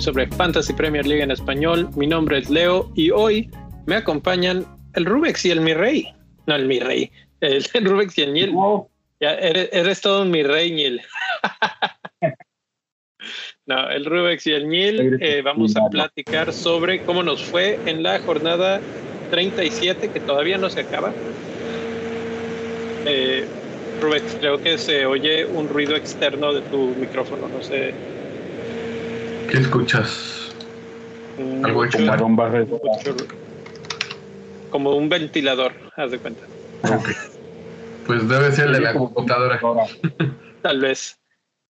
sobre Fantasy Premier League en español. Mi nombre es Leo y hoy me acompañan el Rubex y el Mi Rey. No, el Mi Rey, el, Rubex y el Niel. Ya eres, todo un Mi Rey, Niel. no, el Rubex y el Niel. Eh, vamos a platicar sobre cómo nos fue en la jornada 37, que todavía no se acaba. Eh, Rubex, creo que se oye un ruido externo de tu micrófono, no sé. ¿Qué escuchas? Algo Como un ventilador, haz de cuenta. Ok. Pues debe ser de la computadora. Tal vez.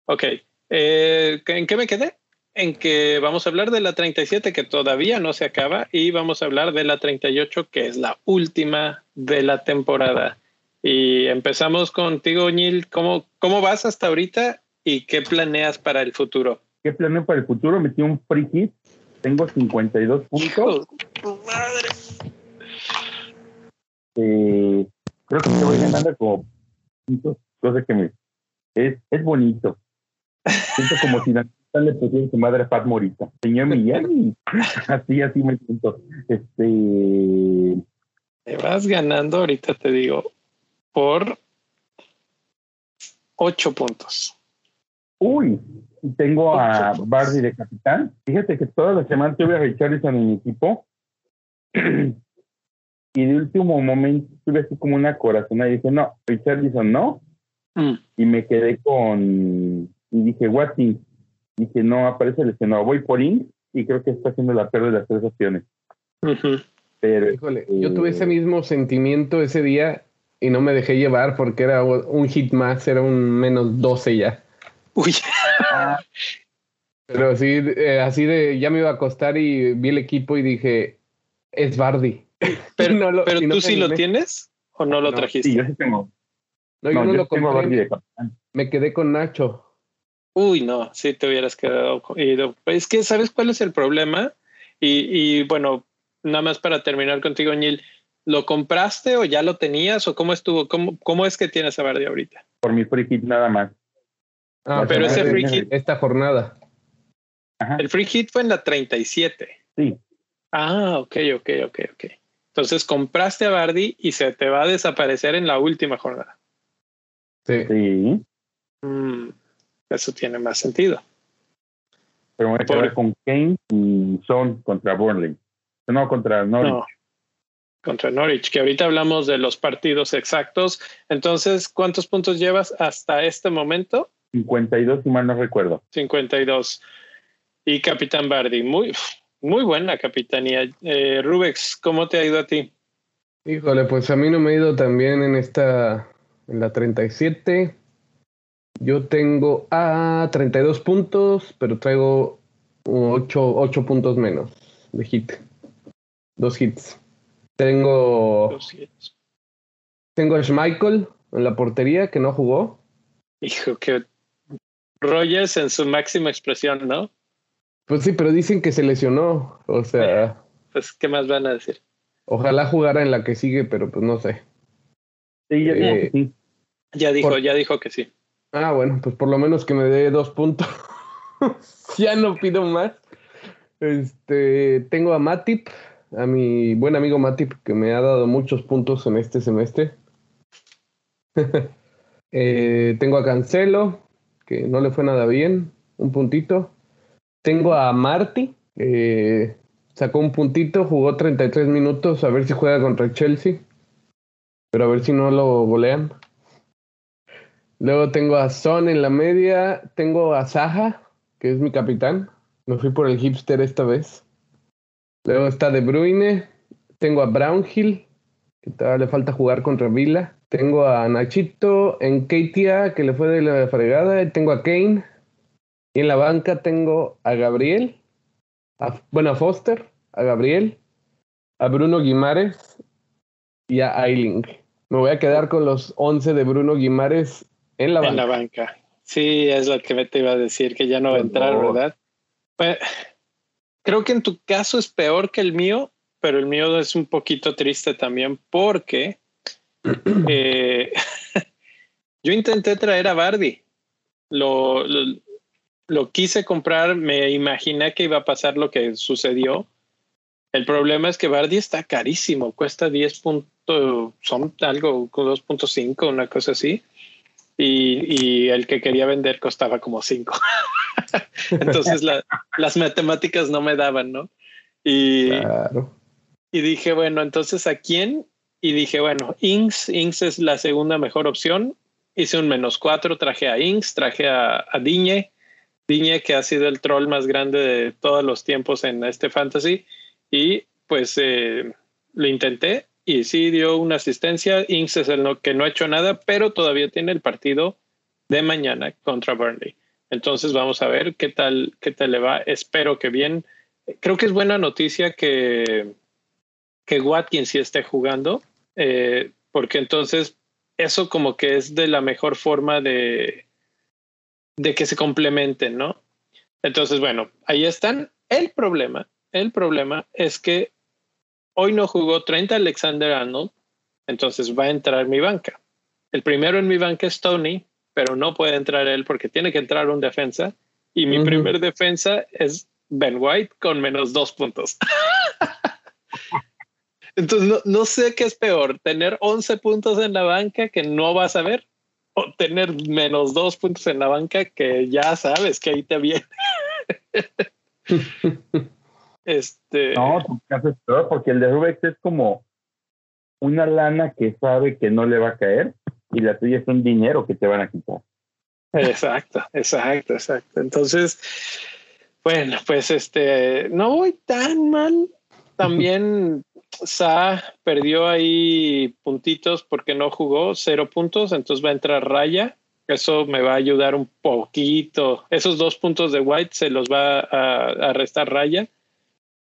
Ok. Eh, ¿En qué me quedé? En que vamos a hablar de la 37 que todavía no se acaba y vamos a hablar de la 38 que es la última de la temporada. Y empezamos contigo, Neil. ¿Cómo, ¿Cómo vas hasta ahorita y qué planeas para el futuro? ¿Qué planeo para el futuro? Metí un free hit. Tengo 52 puntos. madre! Eh, creo que me voy ganando como cosa que me es, es bonito. Siento como si le pusiera su madre Pat Morita. Señor Miyagi. así, así me siento. Este. Te vas ganando, ahorita te digo, por ocho puntos. Uy, tengo a Bardi de capitán. Fíjate que toda la semana tuve a Richardson en mi equipo. y de último momento tuve así como una corazón y dije, no, Richardson no. Mm. Y me quedé con. Y dije, Watson. Dije, no, aparece lesionado. Voy por In y creo que está haciendo la pérdida de las tres opciones. Pero, Híjole, yo tuve ese mismo sentimiento ese día y no me dejé llevar porque era un hit más, era un menos 12 ya. Uy. Pero así, eh, así de, ya me iba a acostar y vi el equipo y dije, es Bardi. Pero, pero tú sí lo tienes o no lo trajiste? Sí, yo sí tengo. No, yo no, lo compré. Me quedé con Nacho. Uy, no, si te hubieras quedado. Es que, ¿sabes cuál es el problema? Y, y bueno, nada más para terminar contigo, Neil ¿Lo compraste o ya lo tenías o cómo estuvo? ¿Cómo, cómo es que tienes a Bardi ahorita? Por mi free hit nada más. Ah, pero ese free hit. Esta jornada. El free hit fue en la 37. Sí. Ah, ok, ok, ok, ok. Entonces compraste a Bardi y se te va a desaparecer en la última jornada. Sí. sí. Mm, eso tiene más sentido. Pero me voy a con Kane y Son contra Burnley. No, contra Norwich contra Norwich, que ahorita hablamos de los partidos exactos. Entonces, ¿cuántos puntos llevas hasta este momento? 52, si mal no recuerdo. 52. Y Capitán Bardi, muy, muy buena capitanía. Eh, Rubex, ¿cómo te ha ido a ti? Híjole, pues a mí no me ha ido tan bien en esta, en la 37. Yo tengo a 32 puntos, pero traigo 8, 8 puntos menos de hit. Dos hits. Tengo. Tengo a Schmeichel en la portería que no jugó. Hijo, que Rogers en su máxima expresión, ¿no? Pues sí, pero dicen que se lesionó. O sea. Pues, ¿qué más van a decir? Ojalá jugara en la que sigue, pero pues no sé. Sí, ya, eh, ya dijo, ya dijo que sí. Ah, bueno, pues por lo menos que me dé dos puntos. ya no pido más. Este, tengo a Matip, a mi buen amigo Matip, que me ha dado muchos puntos en este semestre. Eh, tengo a Cancelo, que no le fue nada bien, un puntito. Tengo a Marty, sacó un puntito, jugó 33 minutos, a ver si juega contra Chelsea, pero a ver si no lo golean. Luego tengo a Son en la media, tengo a Saja, que es mi capitán. Me fui por el hipster esta vez. Luego está De Bruyne. Tengo a Brownhill, que todavía le falta jugar contra Vila. Tengo a Nachito en Keitia, que le fue de la fregada. Tengo a Kane. Y en la banca tengo a Gabriel. bueno, a Foster, a Gabriel, a Bruno Guimares y a Ailing. Me voy a quedar con los 11 de Bruno Guimares en la banca. En la banca. Sí, es lo que me te iba a decir, que ya no va a entrar, ¿verdad? Pues, Creo que en tu caso es peor que el mío, pero el mío es un poquito triste también porque eh, yo intenté traer a Bardi. Lo, lo quise comprar, me imaginé que iba a pasar lo que sucedió. El problema es que Bardi está carísimo, cuesta 10 puntos, son algo 2.5, una cosa así. Y, el que quería vender costaba como 5. Entonces las matemáticas no me daban, ¿no? Y, y dije, bueno, entonces ¿a quién? Y dije, bueno, Inks, Inks es la segunda mejor opción. Hice un menos 4, traje a Inks, traje a, a Diñe, Diñe que ha sido el troll más grande de todos los tiempos en este fantasy. Y pues eh, lo intenté y sí dio una asistencia. Inks es el que no ha hecho nada, pero todavía tiene el partido de mañana contra Burnley. Entonces vamos a ver qué tal, qué tal le va. Espero que bien. Creo que es buena noticia que, que Watkins sí esté jugando, eh, porque entonces eso como que es de la mejor forma de, de que se complementen, ¿no? Entonces, bueno, ahí están. El problema, el problema es que hoy no jugó 30 Alexander Arnold, entonces va a entrar mi banca. El primero en mi banca es Tony, pero no puede entrar él porque tiene que entrar un defensa. Y mi primer defensa es Ben White con menos dos puntos. Entonces, no, no, sé qué es peor, tener 11 puntos en la banca que no vas a ver o tener menos dos puntos en la banca que ya sabes que ahí te viene. este. No, caso es peor porque el de Rubex es como una lana que sabe que no le va a caer y la tuya es un dinero que te van a quitar. Exacto, exacto, exacto. Entonces, bueno, pues este, no voy tan mal. También Sa perdió ahí puntitos porque no jugó, cero puntos, entonces va a entrar Raya. Eso me va a ayudar un poquito. Esos dos puntos de White se los va a, restar Raya.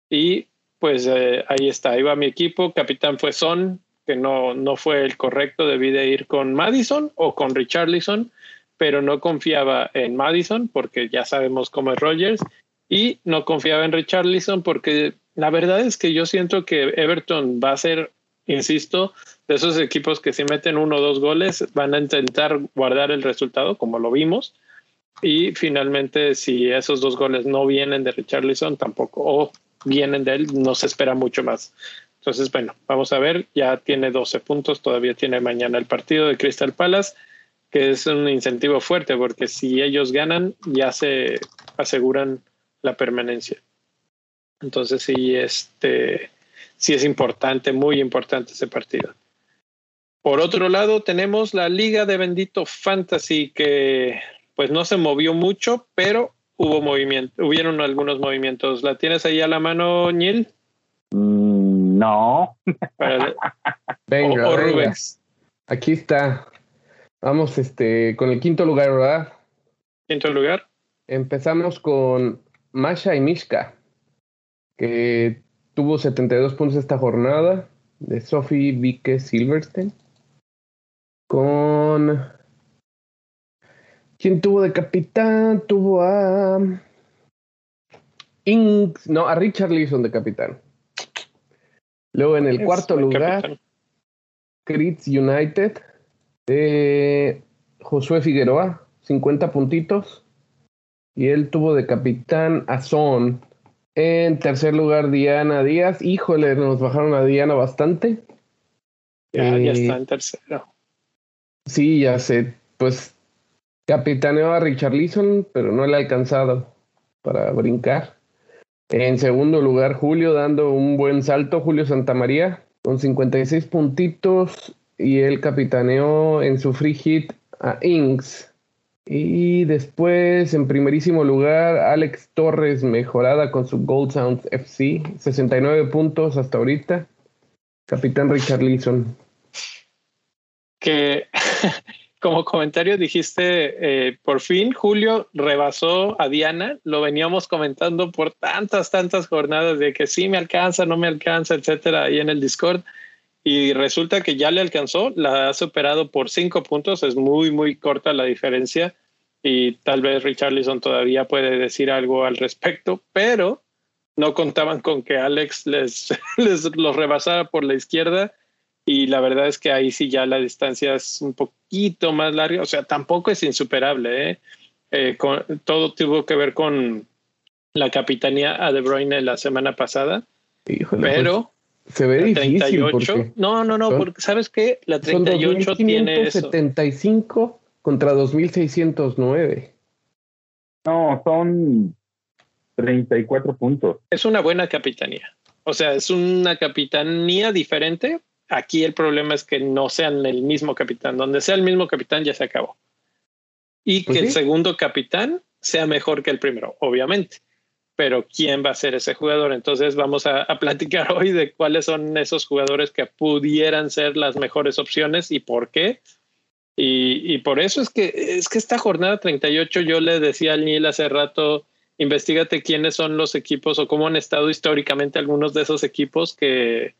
Y pues eh, ahí está, ahí mi equipo. Capitán fue Son, que no, no fue el correcto. Debí de ir con Madison o con Richarlison, pero no confiaba en Madison porque ya sabemos cómo es Rogers. Y no confiaba en Richarlison porque la verdad es que yo siento que Everton va a ser, insisto, de esos equipos que si meten uno o dos goles van a intentar guardar el resultado, como lo vimos. Y finalmente, si esos dos goles no vienen de Richarlison, tampoco, o vienen de él, no se espera mucho más. Entonces, bueno, vamos a ver, ya tiene 12 puntos, todavía tiene mañana el partido de Crystal Palace, que es un incentivo fuerte, porque si ellos ganan, ya se aseguran la permanencia. Entonces sí, este, sí es importante, muy importante ese partido. Por otro lado, tenemos la Liga de Bendito Fantasy que pues no se movió mucho, pero hubo movimiento, hubieron algunos movimientos. ¿La tienes ahí a la mano, Neil? Mm, no. venga, o, Aquí está. Vamos este, con el quinto lugar, ¿verdad? Quinto lugar. Empezamos con Masha y Mishka que tuvo 72 puntos esta jornada, de Sophie Vique Silverstein. Con. ¿Quién tuvo de capitán? Tuvo a. Inks, no, a Richard Leeson de capitán. Luego en el cuarto lugar, Crits United de Josué Figueroa, 50 puntitos. Y él tuvo de capitán a Son en tercer lugar, Diana Díaz. Híjole, nos bajaron a Diana bastante. Ya, ya está en tercero. Sí, ya sé. Pues capitaneó a Richard Leeson, pero no le ha alcanzado para brincar. En segundo lugar, Julio dando un buen salto, Julio Santamaría, con 56 puntitos. Y él capitaneó en su free hit a Inks y después, en primerísimo lugar, Alex Torres, mejorada con su Gold Sound FC, 69 puntos hasta ahorita. Capitán Richard Leeson. Que como comentario dijiste, eh, por fin Julio rebasó a Diana, lo veníamos comentando por tantas, tantas jornadas de que sí me alcanza, no me alcanza, etcétera, ahí en el Discord. Y resulta que ya le alcanzó, la ha superado por cinco puntos, es muy, muy corta la diferencia y tal vez Richarlison todavía puede decir algo al respecto, pero no contaban con que Alex les, les los rebasara por la izquierda y la verdad es que ahí sí ya la distancia es un poquito más larga, o sea, tampoco es insuperable, ¿eh? Eh, con, todo tuvo que ver con la capitanía a De Bruyne la semana pasada. Híjole, pero pues, se ve la difícil 38, porque no, no, no, son- porque sabes qué, la son 38 tiene eso. 2575 contra 2609. No, son 34 puntos. Es una buena capitanía. O sea, es una capitanía diferente. Aquí el problema es que no sean el mismo capitán. Donde sea el mismo capitán ya se acabó. Y Pues que el segundo capitán sea mejor que el primero, obviamente. Pero ¿quién va a ser ese jugador? Entonces vamos a, platicar hoy de cuáles son esos jugadores que pudieran ser las mejores opciones y por qué. Y, por eso es que es que esta jornada 38 yo le decía al Neil hace rato, investigate quiénes son los equipos o cómo han estado históricamente algunos de esos equipos que,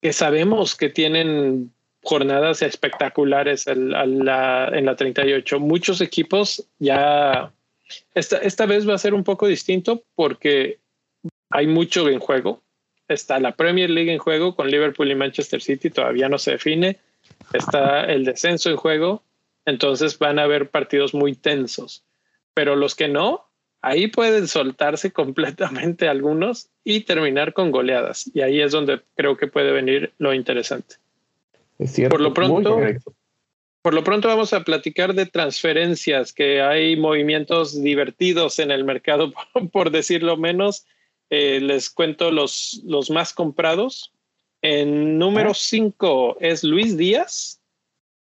que sabemos que tienen jornadas espectaculares en la 38. Muchos equipos ya... Esta, esta vez va a ser un poco distinto porque hay mucho en juego. Está la Premier League en juego con Liverpool y Manchester City, todavía no se define. Está el descenso en juego, entonces van a haber partidos muy tensos. Pero los que no, ahí pueden soltarse completamente algunos y terminar con goleadas. Y ahí es donde creo que puede venir lo interesante. Es cierto. Por lo pronto-. Por lo pronto vamos a platicar de transferencias, que hay movimientos divertidos en el mercado, por, decirlo menos. Eh, les cuento los, los más comprados. En número 5 es Luis Díaz,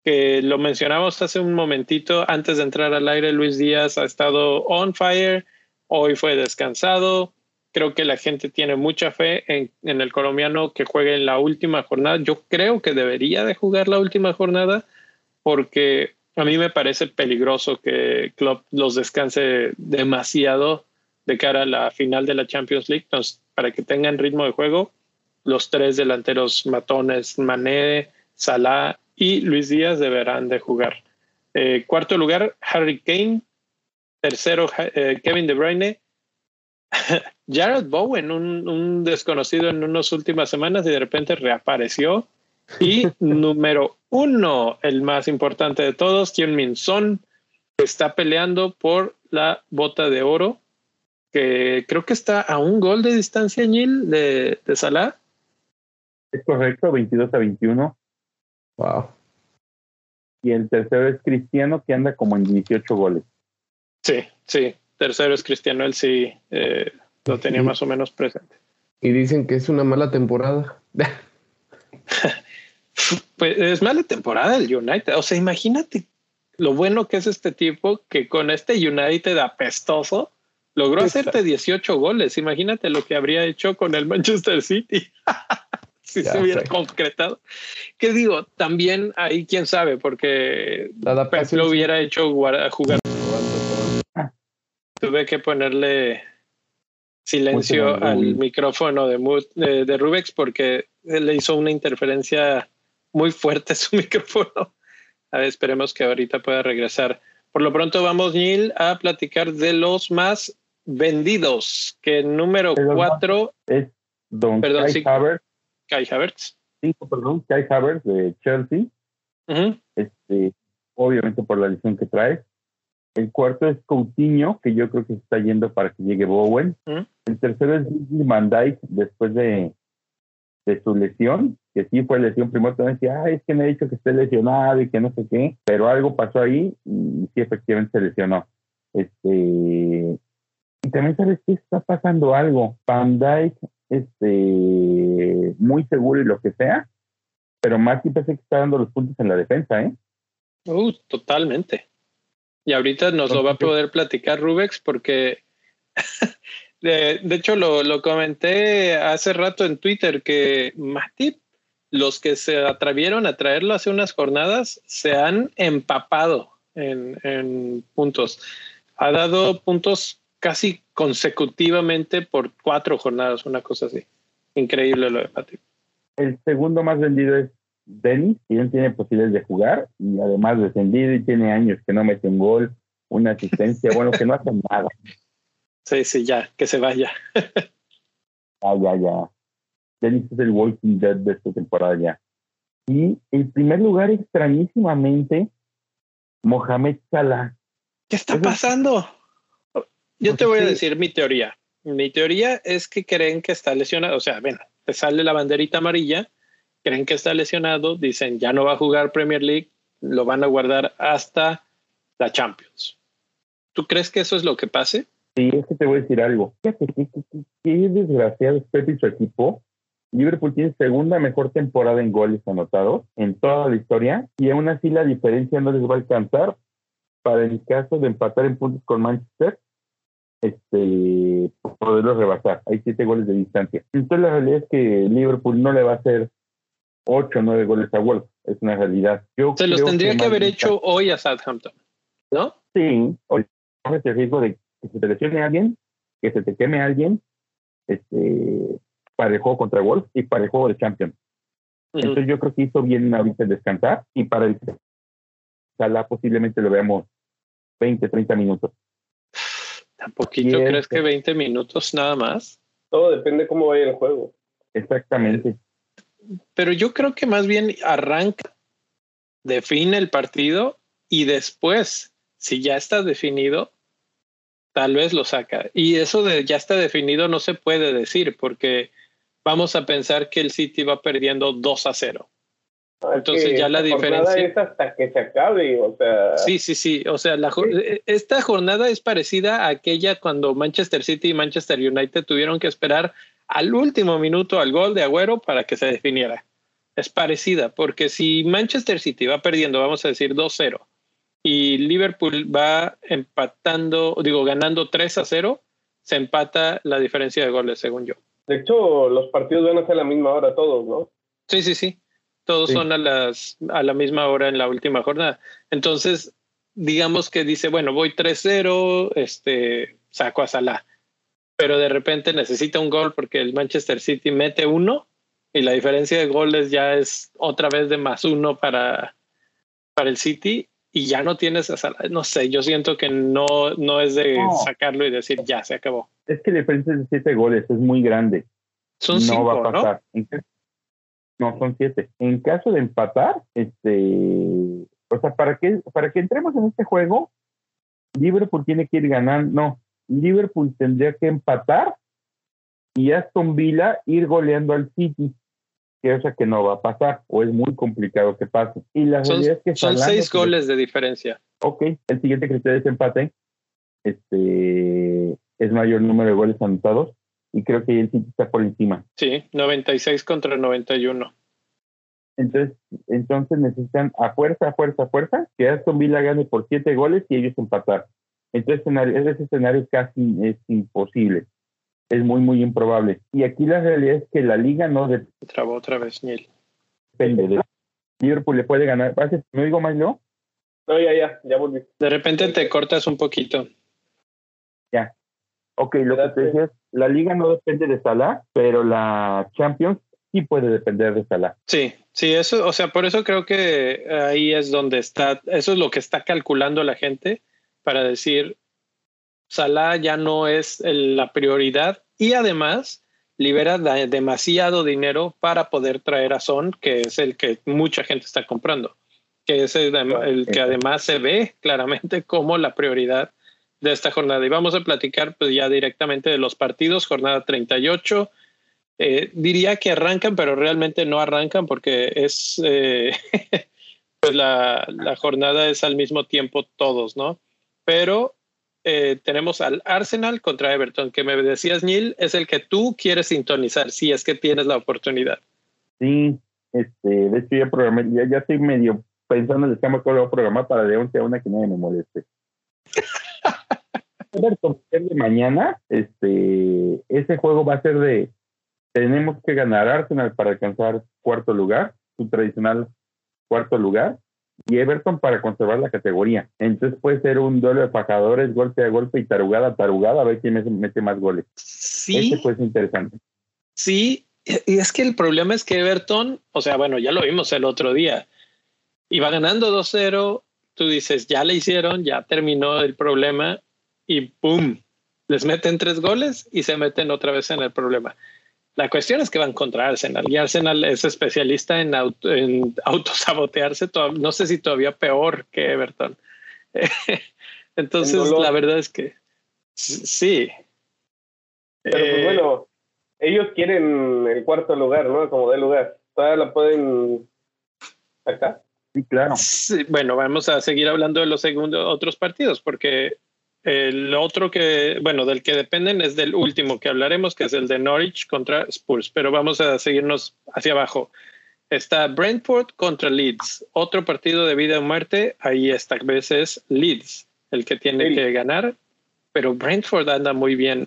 que lo mencionamos hace un momentito antes de entrar al aire. Luis Díaz ha estado on fire, hoy fue descansado. Creo que la gente tiene mucha fe en, en el colombiano que juegue en la última jornada. Yo creo que debería de jugar la última jornada porque a mí me parece peligroso que Klopp los descanse demasiado de cara a la final de la Champions League. Entonces, para que tengan ritmo de juego, los tres delanteros matones, Mané, Salah y Luis Díaz deberán de jugar. Eh, cuarto lugar, Harry Kane. Tercero, eh, Kevin De Bruyne. Jared Bowen, un, un desconocido en unas últimas semanas y de repente reapareció. Y número uno, el más importante de todos, Kim Min Son, que está peleando por la bota de oro, que creo que está a un gol de distancia, Neil, de, de Salah. Es correcto, 22 a 21. Wow. Y el tercero es Cristiano, que anda como en 18 goles. Sí, sí. Tercero es Cristiano, él sí eh, lo tenía Sí. más o menos presente. Y dicen que es una mala temporada. Pues es mala temporada el United. O sea, imagínate lo bueno que es este tipo que con este United apestoso logró hacerte 18 goles. Imagínate lo que habría hecho con el Manchester City. si Ya se hubiera concretado. Que digo, también ahí quién sabe, porque La Pep adaptación lo hubiera hecho jugar. Ah. Tuve que ponerle silencio al micrófono de, de, de Rubex porque le hizo una interferencia muy fuerte su micrófono. A ver, esperemos que ahorita pueda regresar. Por lo pronto vamos, Neil, a platicar de los más vendidos, que número cuatro, Es Don Perdón, Kai sí. Havertz, Kai Havertz. cinco, perdón, Kai Havertz de Chelsea. Este, obviamente por la lesión que trae. El cuarto es Coutinho, que yo creo que se está yendo para que llegue Bowen. El tercero es van Dijk, después de, de su lesión, que sí fue lesión. Primero te decía, ah, es que me ha dicho que esté lesionado y que no sé qué, pero algo pasó ahí y sí, efectivamente se lesionó. Este, y también sabes que está pasando algo. Van Dijk, este, muy seguro y lo que sea, pero Mati parece que está dando los puntos en la defensa, ¿eh? Uh, totalmente. Y ahorita nos lo va a poder platicar Rubex porque, de, de hecho, lo, lo comenté hace rato en Twitter que Matip, los que se atrevieron a traerlo hace unas jornadas, se han empapado en, en puntos. Ha dado puntos casi consecutivamente por cuatro jornadas, una cosa así. Increíble lo de Matip. El segundo más vendido es Dennis, él tiene posibilidades de jugar y además descendido y tiene años que no mete un gol, una asistencia, bueno, que no hace nada. Sí, sí, ya, que se vaya. Ah, ya, ya. Dennis es el Walking Dead de esta temporada ya. Y en primer lugar, extrañísimamente, Mohamed Salah. ¿Qué está pasando? Yo te voy a decir mi teoría. Mi teoría es que creen que está lesionado. O sea, ven, te sale la banderita amarilla, creen que está lesionado, dicen ya no va a jugar Premier League, lo van a guardar hasta la Champions. ¿Tú crees que eso es lo que pase? Sí, es que te voy a decir algo. Qué, desgraciado es Pepe y su equipo. Liverpool tiene segunda mejor temporada en goles anotados en toda la historia y aún así la diferencia no les va a alcanzar para el caso de empatar en puntos con Manchester, este, poderlos rebasar. Hay siete goles de distancia. Entonces la realidad es que Liverpool no le va a hacer ocho o nueve goles a Wolves. Es una realidad. Se los tendría que, haber hecho hoy a Southampton, ¿no? Sí, hoy el riesgo de que se te lesione alguien, que se te queme alguien, este, para el juego contra Wolves y para el juego de Champions. Entonces yo creo que hizo bien ahorita el descansar y para el Salah posiblemente lo veamos 20, 30 minutos. ¿Tan poquito crees que 20 minutos nada más? Todo depende cómo vaya el juego. Exactamente. Pero yo creo que más bien arranca, define el partido y después, si ya está definido, tal vez lo saca. Y eso de ya está definido no se puede decir porque vamos a pensar que el City va perdiendo 2 a 0. Entonces ya la diferencia es hasta que se acabe, o sea. Sí, sí, sí, o sea, la, e, esta jornada es parecida a aquella cuando Manchester City y Manchester United tuvieron que esperar al último minuto al gol de Agüero para que se definiera. Es parecida, porque si Manchester City va perdiendo, vamos a decir 2-0, y Liverpool va empatando, digo, ganando 3 a 0, se empata la diferencia de goles, según yo. De hecho, los partidos van a ser a la misma hora todos, ¿no? Sí, sí, sí. Todos son a, las, a la misma hora en la última jornada. Entonces, digamos que dice, bueno, voy 3-0, este, saco a Salah. Pero de repente necesita un gol porque el Manchester City mete uno y la diferencia de goles ya es otra vez de más uno para, para el City y ya no tienes a Salah. No sé, yo siento que no, no es de sacarlo y decir ya se acabó. Es que la diferencia de siete goles es muy grande. Son no va a pasar. ¿no? son siete. En caso de empatar, este, o sea, para que, para que entremos en este juego, Liverpool tiene que ir ganando, no, Liverpool tendría que empatar y Aston Villa ir goleando al City, que sea que no va a pasar, o es muy complicado que pase. Y la son, realidad es que son seis goles de diferencia. Ok, el siguiente criterio es empate. Este, es mayor número de goles anotados y creo que el City está por encima. Sí, 96 contra 91. Entonces, entonces necesitan a fuerza, a fuerza, a fuerza que Aston Villa gane por siete goles y ellos empatar. Entonces, ese escenario casi es imposible. Es muy, muy improbable. Y aquí la realidad es que la liga no... De... Trabó otra vez, Neil. Depende de... Liverpool le puede ganar. ¿Me digo más, no? No, ya, ya, ya volví. De repente te cortas un poquito. Ya. Ok, lo que te decía es, la liga no depende de Salah, pero la Champions sí puede depender de Salah. Sí, sí, eso, o sea, por eso creo que ahí es donde está, eso es lo que está calculando la gente para decir, Salah ya no es la prioridad y además libera demasiado dinero para poder traer a Son, que es el que mucha gente está comprando, que es el, el que además se ve claramente como la prioridad de esta jornada. Y vamos a platicar pues, ya directamente de los partidos, jornada 38. Eh, diría que arrancan, pero realmente no arrancan porque es eh, pues la, la, jornada es al mismo tiempo todos, ¿no? Pero eh, tenemos al Arsenal contra Everton, que me decías, Neil, es el que tú quieres sintonizar, si es que tienes la oportunidad. Sí, este, de hecho ya programé, ya, ya estoy medio pensando en el esquema que voy a programar para de 11 a una que nadie me moleste. de mañana, este, ese juego va a ser de tenemos que ganar Arsenal para alcanzar cuarto lugar, su tradicional cuarto lugar, y Everton para conservar la categoría. Entonces puede ser un duelo de fajadores, golpe a golpe y tarugada a tarugada, a ver quién mete más goles. Sí. Ese puede ser interesante. Sí, y es que el problema es que Everton, o sea, bueno, ya lo vimos el otro día, iba ganando 2-0, tú dices, ya le hicieron, ya terminó el problema, y ¡pum! Les meten tres goles y se meten otra vez en el problema. La cuestión es que van contra Arsenal y Arsenal es especialista en, en autosabotearse, no sé si todavía peor que Everton. Entonces, la verdad es que sí. Pero pues Eh, bueno, ellos quieren el cuarto lugar, ¿no? Como de lugar. Todavía la pueden acá. Sí, claro. Sí, bueno, vamos a seguir hablando de los segundos otros partidos, porque el otro que, bueno, del que dependen es del último que hablaremos, que es el de Norwich contra Spurs, pero vamos a seguirnos hacia abajo. Está Brentford contra Leeds, otro partido de vida o muerte, ahí esta vez es Leeds, el que tiene Sí. que ganar, pero Brentford anda muy bien.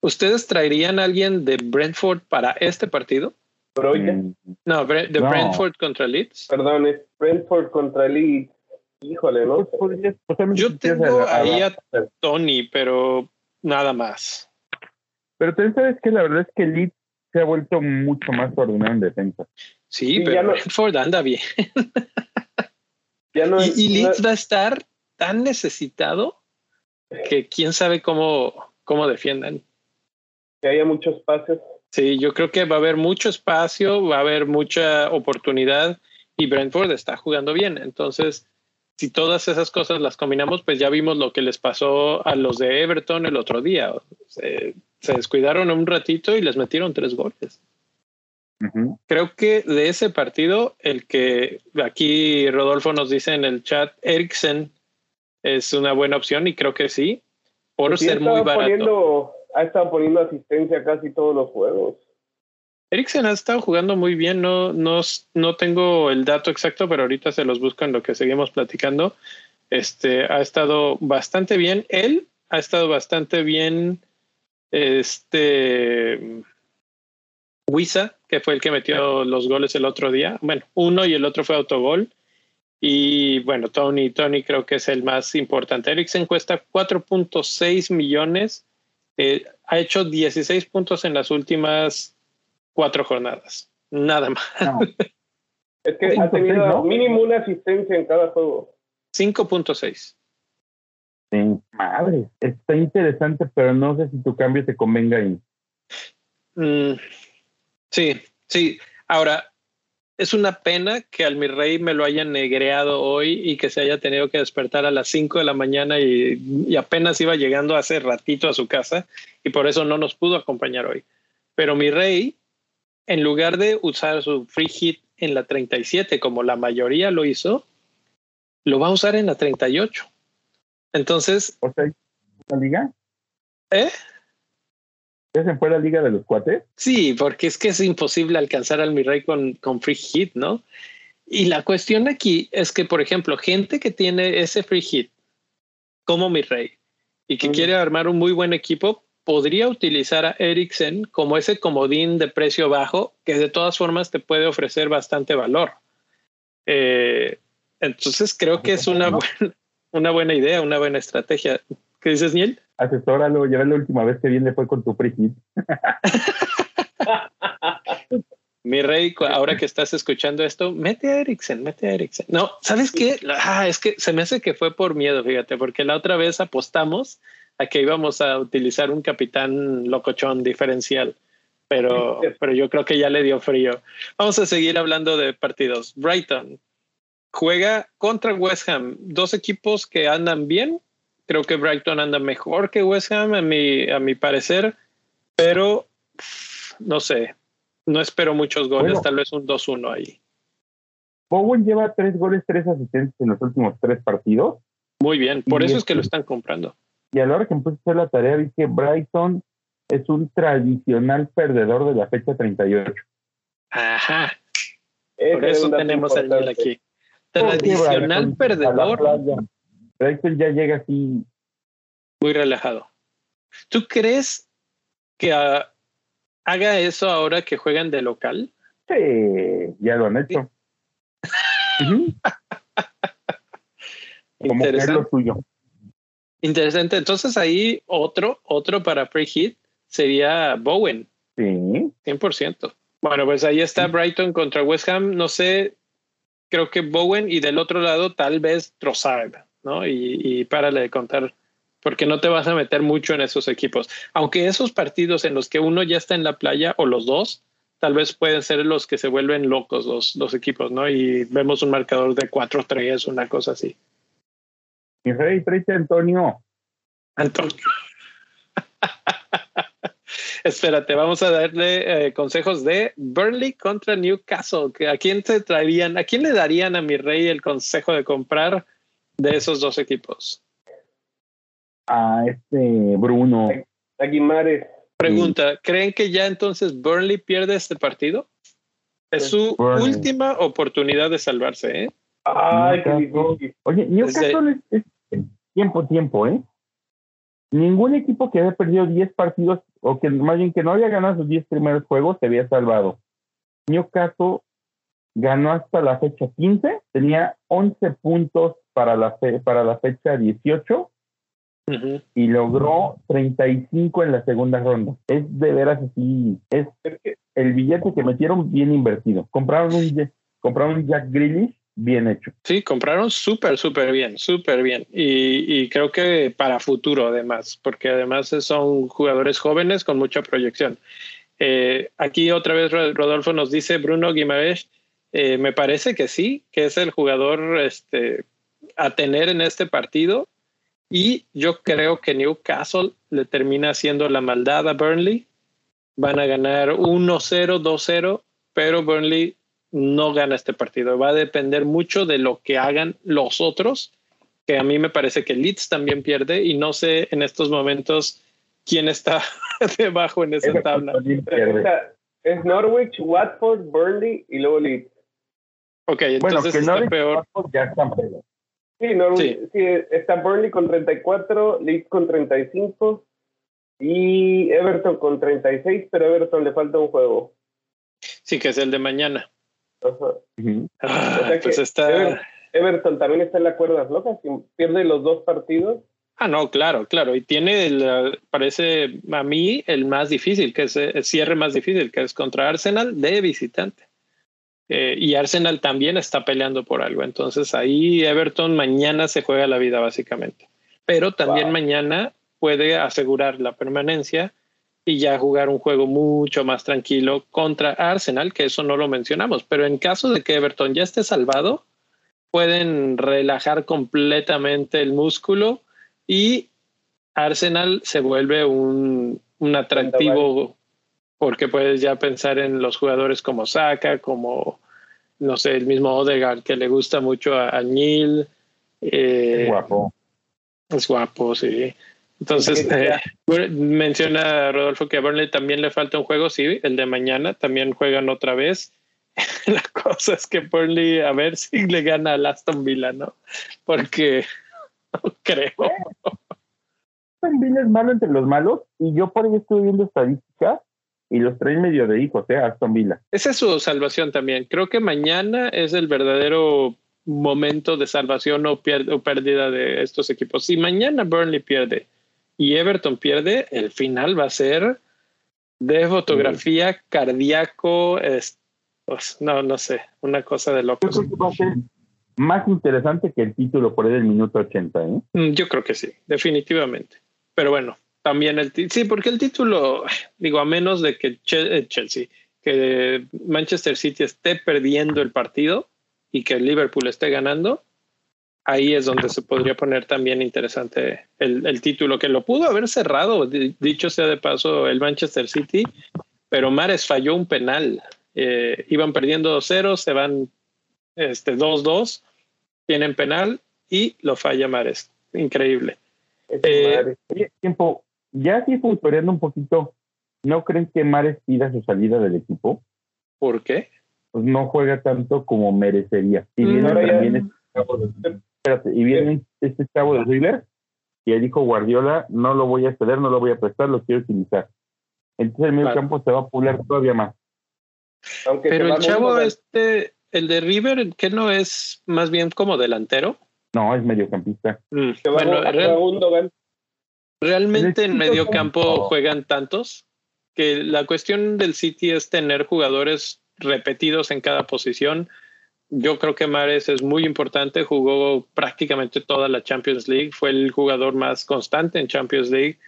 ¿Ustedes traerían a alguien de Brentford para este partido? Broya. Mm, No, de No. Brentford contra Leeds. Perdón, es Brentford contra Leeds. Híjole, ¿no? podrías- Yo tengo ahí a Tony, pero nada más. Pero también sabes que la verdad es que Leeds se ha vuelto mucho más ordenado en defensa. Sí, Sí, pero ya no- Brentford anda bien. Ya no Y, es- y Leeds no- va a estar tan necesitado que quién sabe cómo, cómo defiendan. que haya muchos pases. Sí, yo creo que va a haber mucho espacio, va a haber mucha oportunidad y Brentford está jugando bien. Entonces, si todas esas cosas las combinamos, pues ya vimos lo que les pasó a los de Everton el otro día. Se, se descuidaron un ratito y les metieron tres goles. Creo que de ese partido, el que aquí Rodolfo nos dice en el chat, Eriksen es una buena opción y creo que sí, por Pues sí, ser ha muy estado barato. poniendo- ha estado poniendo asistencia a casi todos los juegos. Eriksen ha estado jugando muy bien, no, no, no tengo el dato exacto, pero ahorita se los busco en lo que seguimos platicando. Este ha estado bastante bien. Él ha estado bastante bien. Este Wisa, que fue el que metió los goles el otro día. Bueno, uno y el otro fue autogol. Y bueno, Tony, Tony creo que es el más importante. Eriksen cuesta 4.6 millones. Eh, ha hecho 16 puntos en las últimas cuatro jornadas. Nada más. No, Es que ha tenido mínimo una asistencia en cada juego. 5.6. sí, madre, está interesante, pero no sé si tu cambio te convenga ahí. Mm, sí, sí. Ahora, es una pena que al mi rey me lo hayan negreado hoy y que se haya tenido que despertar a las 5 de la mañana y, y apenas iba llegando hace ratito a su casa y por eso no nos pudo acompañar hoy. Pero mi rey, en lugar de usar su free hit en la 37 como la mayoría lo hizo, lo va a usar en la 38. Entonces, O sea, ¿la liga? ¿eh? ¿Ya se fue la liga de los cuates? Sí, porque es que es imposible alcanzar al mi rey con, con free hit, ¿no? Y la cuestión aquí es que, por ejemplo, gente que tiene ese free hit, como mi rey, y que Mm. quiere armar un muy buen equipo, podría utilizar a Eriksen como ese comodín de precio bajo, que de todas formas te puede ofrecer bastante valor. Eh, entonces creo que es una buena, una buena idea, una buena estrategia. ¿Qué dices, Niel? Asesóralo, ya ves la última vez que bien le fue con tu hit. Mi rey, ahora que estás escuchando esto, mete a Eriksen, mete a Eriksen. No, ¿sabes qué? Ah, es que se me hace que fue por miedo, fíjate, porque la otra vez apostamos a que íbamos a utilizar un capitán locochón diferencial, pero, pero yo creo que ya le dio frío. Vamos a seguir hablando de partidos. Brighton juega contra West Ham, dos equipos que andan bien. Creo que Brighton anda mejor que West Ham, a mi, a mi parecer, pero no sé, no espero muchos goles, Bueno. tal vez un 2-1 ahí. Bowen lleva tres goles, tres asistentes en los últimos tres partidos. Muy bien, por Y eso es este- que lo están comprando. Y a la hora que empecé a hacer la tarea, vi que Brighton es un tradicional perdedor de la fecha 38. Ajá, por es eso tenemos al importante. aquí. ¿Por qué Tradicional perdedor. Brighton ya llega así. muy relajado. ¿Tú crees que ah, haga eso ahora que juegan de local? Sí, ya lo han hecho. Como que es lo suyo. Interesante. Entonces ahí otro, otro para free hit sería Bowen. Sí. 100%. Bueno, pues ahí está Brighton contra West Ham. No sé, creo que Bowen y del otro lado tal vez Trossard, ¿no? Y, y párale de contar, porque no te vas a meter mucho en esos equipos. Aunque esos partidos en los que uno ya está en la playa o los dos, tal vez pueden ser los que se vuelven locos los, los equipos, ¿no? Y vemos un marcador de 4-3, una cosa así. Mi rey, tráete a Antonio. Antonio. Espérate, vamos a darle eh, consejos de Burnley contra Newcastle. ¿A quién te traerían, a quién le darían a mi rey el consejo de comprar de esos dos equipos? A este Bruno. A Guimares. Pregunta, ¿creen que ya entonces Burnley pierde este partido? Es su Burnley. última oportunidad de salvarse, ¿eh? Ay, qué Newcastle. difícil. Oye, Newcastle es, es tiempo, tiempo, ¿eh? Ningún equipo que había perdido 10 partidos, o que más bien que no había ganado sus 10 primeros juegos, se había salvado. Newcastle ganó hasta la fecha 15, tenía 11 puntos para la, fe- para la fecha 18 Ujú. y logró 35 en la segunda ronda. Es de veras así, es el billete que metieron bien invertido. Compraron un, compraron un Jack Grealish bien hecho. Sí, compraron súper, súper bien, súper bien. Y, creo que para futuro, además, porque además son jugadores jóvenes con mucha proyección. Eh, aquí otra vez Ro- Rodolfo nos dice, Bruno Guimaraes, eh, me parece que sí, que es el jugador este, a tener en este partido. Y yo creo que Newcastle le termina haciendo la maldad a Burnley. Van a ganar 1-0, 2-0, pero Burnley no gana este partido. Va a depender mucho de lo que hagan los otros, que a mí me parece que Leeds también pierde y no sé en estos momentos quién está debajo en esa tabla. es Norwich, Watford, Burnley y luego Leeds. Ok, Bueno, entonces que está peor. ya están peor. Sí, Norwich, Sí. sí. está Burnley con 34, Leeds con 35 y Everton con 36, pero a Everton le falta un juego. Sí, que es el de mañana. Ajá. Ujú. Ah, O sea que pues está. Ever- Everton también está en las cuerdas locas, si pierde los dos partidos. Ah, no, claro, claro. Y tiene, el, parece a mí, el más difícil, que es el cierre más difícil, que es contra Arsenal de visitante. Eh, y Arsenal también está peleando por algo. Entonces ahí Everton mañana se juega la vida, básicamente. Pero también Wow. mañana puede asegurar la permanencia y ya jugar un juego mucho más tranquilo contra Arsenal, que eso no lo mencionamos. Pero en caso de que Everton ya esté salvado, pueden relajar completamente el músculo y Arsenal se vuelve un, un atractivo porque puedes ya pensar en los jugadores como Saka, como, no sé, el mismo Odegaard que le gusta mucho a, a Neil. eh, Es guapo. es guapo, sí. Entonces, eh, menciona Rodolfo que a Burnley también le falta un juego, sí, el de mañana, también juegan otra vez. La cosa es que Burnley, a ver si le gana al Aston Villa, ¿no? Porque no creo. Aston Villa es malo entre los malos y yo por ahí estuve viendo estadísticas y los traen medio de hijos, ¿eh? Aston Villa. Esa es su salvación también. Creo que mañana es el verdadero momento de salvación o, o pérdida de estos equipos. Si mañana Burnley pierde y Everton pierde, el final va a ser de fotografía cardíaco. es- pues, no, no sé, una cosa de Yo locos. creo que va a ser más interesante que el título por ahí del minuto 80, ¿eh? Mm, Yo creo que sí, definitivamente. Pero bueno, también el ti- sí, porque el título, digo, a menos de que eh, Chelsea, que Manchester City esté perdiendo el partido y que Liverpool esté ganando, ahí es donde se podría poner también interesante el, el título, que lo pudo haber cerrado, di- dicho sea de paso, el Manchester City, pero Mares falló un penal. Eh, iban perdiendo 2-0, se van este 2-2, tienen penal y lo falla Mares. Increíble. Eh, madre. Oye, tiempo, ya así futureando un poquito, ¿no creen que Mares pida su salida del equipo? ¿Por qué? Pues no juega tanto como merecería. Y Mm, ahora ya- este de, espérate, y viene este chavo de River, y él dijo Guardiola, no lo voy a ceder, no lo voy a prestar, lo quiero utilizar. Entonces el medio Claro. campo se va a pular todavía más. Aunque Pero el chavo este, el de River, ¿qué no es más bien como delantero? No, es mediocampista. Mm, Bueno, a real- realmente en El medio equipo campo como- juegan tantos que la cuestión del City es tener jugadores repetidos en cada posición. Yo creo que Mares es muy importante, jugó prácticamente toda la Champions League, fue el jugador más constante en Champions League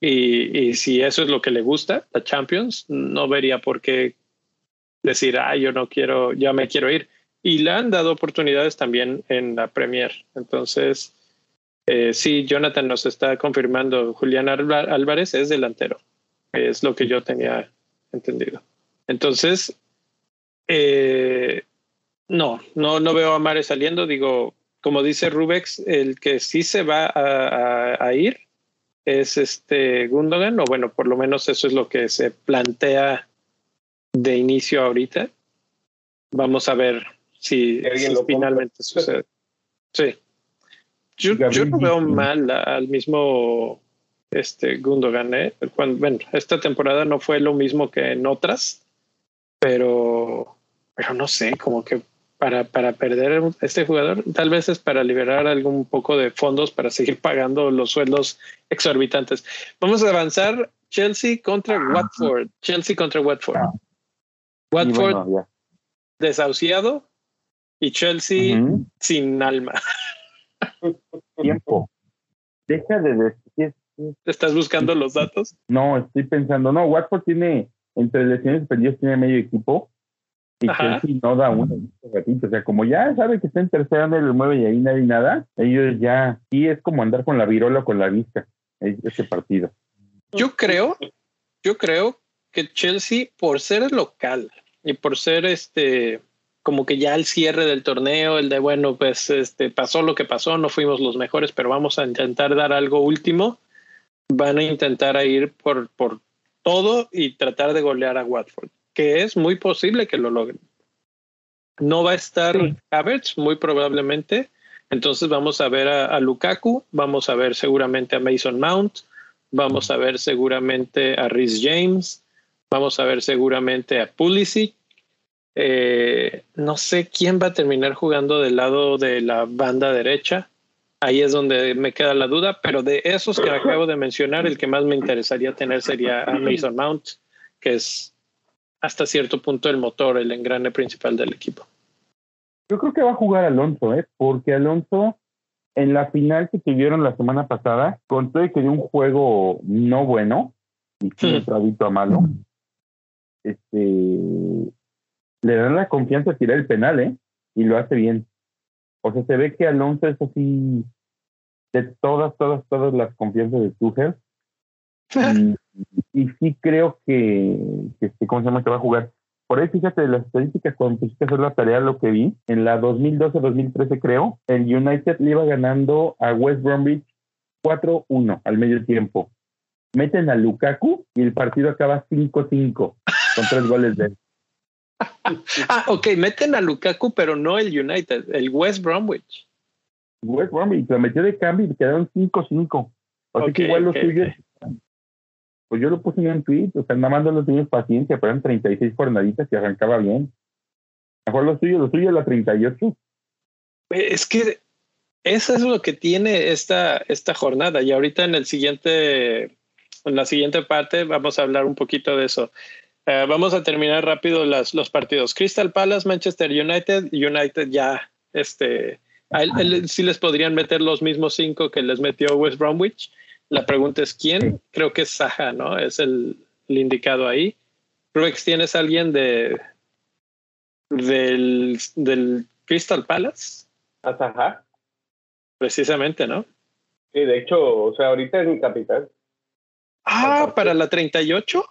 y, y si eso es lo que le gusta, la Champions, no vería por qué decir, ah, yo no quiero, ya me quiero ir. Y le han dado oportunidades también en la Premier. Entonces, Eh, sí, Jonathan nos está confirmando, Julián Álvarez es delantero, es lo que yo tenía entendido. Entonces, eh, no, no, no veo a Mare saliendo, digo, como dice Rubex, el que sí se va a, ir es este Gundogan, o bueno, por lo menos eso es lo que se plantea de inicio ahorita. Vamos a ver si, finalmente sucede. Sí. Yo, no veo mal al mismo este Gundogan, ¿eh? bueno, esta temporada no fue lo mismo que en otras, pero, pero no sé, como que para, para perder este jugador, tal vez es para liberar algún poco de fondos para seguir pagando los sueldos exorbitantes. Vamos a avanzar. Chelsea contra Watford. Chelsea contra Watford. Ah. Watford desahuciado y Chelsea sin alma. Tiempo. Deja de decir. ¿Estás buscando los datos? No, estoy pensando. No, Watford tiene, entre lesiones perdidas, tiene medio equipo y Chelsea no da uno ratito. O sea, como ya sabe que está en tercera, no lo mueve y ahí nadie nada, ellos ya, sí es como andar con la virola o con la vista, ese partido. Yo creo, yo creo que Chelsea, por ser local y por ser este, como que ya el cierre del torneo, el de bueno, pues este pasó lo que pasó, no fuimos los mejores, pero vamos a intentar dar algo último. Van a intentar ir por, por todo y tratar de golear a Watford que es muy posible que lo logren. No va a estar Havertz, muy probablemente. Entonces vamos a ver a, Lukaku, vamos a ver seguramente a Mason Mount, vamos a ver seguramente a Rhys James, vamos a ver seguramente a Pulisic. Eh, no sé quién va a terminar jugando del lado de la banda derecha. Ahí es donde me queda la duda, pero de esos que acabo de mencionar, el que más me interesaría tener sería a Mason Mount, que es hasta cierto punto el motor, el engrane principal del equipo. Yo creo que va a jugar Alonso, ¿eh? porque Alonso en la final que tuvieron la semana pasada, con todo que dio un juego no bueno, y sí, hmm. a malo, este, le dan la confianza a tirar el penal, ¿eh? Y lo hace bien. O sea, se ve que Alonso es así de todas, todas, todas las confianzas de Tuchel. y, sí creo que, que, ¿cómo se llama? Que va a jugar. Por ahí, fíjate, de las estadísticas, cuando pusiste hacer la tarea, lo que vi, en la 2012-2013 creo, el United le iba ganando a West Bromwich 4-1 al medio tiempo. Meten a Lukaku y el partido acaba 5-5 con tres goles de él. ah, ok, meten a Lukaku, pero no el United, el West Bromwich. West Bromwich lo metió de cambio y quedaron 5-5. Así que igual lo suyo pues yo lo puse en un tweet, o sea, nada más no lo tuvimos paciencia, pero eran 36 jornaditas y arrancaba bien. Mejor lo suyo, lo suyo es la 38. Es que eso es lo que tiene esta, esta jornada. Y ahorita en el siguiente, en la siguiente parte vamos a hablar un poquito de eso. Eh, vamos a terminar rápido las, los partidos. Crystal Palace, Manchester United, United ya, este, sí les podrían meter los mismos cinco que les metió West Bromwich. La pregunta es quién. Creo que es Saja, ¿no? Es el, indicado ahí. Rubex, ¿tienes alguien de del, del Crystal Palace? A Saja. Precisamente, ¿no? Sí, de hecho, o sea, ahorita es mi capitán. Ah, ¿para la 38?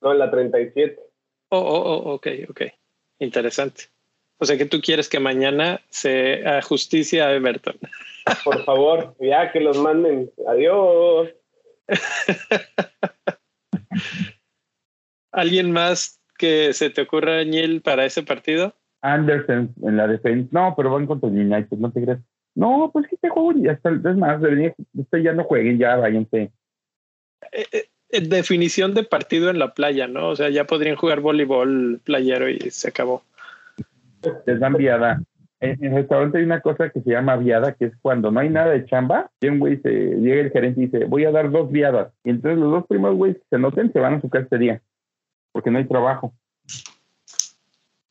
No, en la 37. Oh, oh, oh, ok, ok. Interesante. O sea que tú quieres que mañana se justicia a Everton. Por favor, ya que los manden. Adiós. ¿Alguien más que se te ocurra, Daniel, para ese partido? Anderson en la defensa. No, pero van contra el United, no te crees. No, pues que te juego y hasta es más, usted ya no jueguen, ya váyanse. Eh, eh, definición de partido en la playa, ¿no? O sea, ya podrían jugar voleibol playero y se acabó. Les dan viada en el restaurante hay una cosa que se llama viada, que es cuando no hay nada de chamba, y un güey se, llega el gerente y dice, voy a dar dos viadas. Y entonces los dos primeros güeyes que se noten se van a su casa ese día, porque no hay trabajo.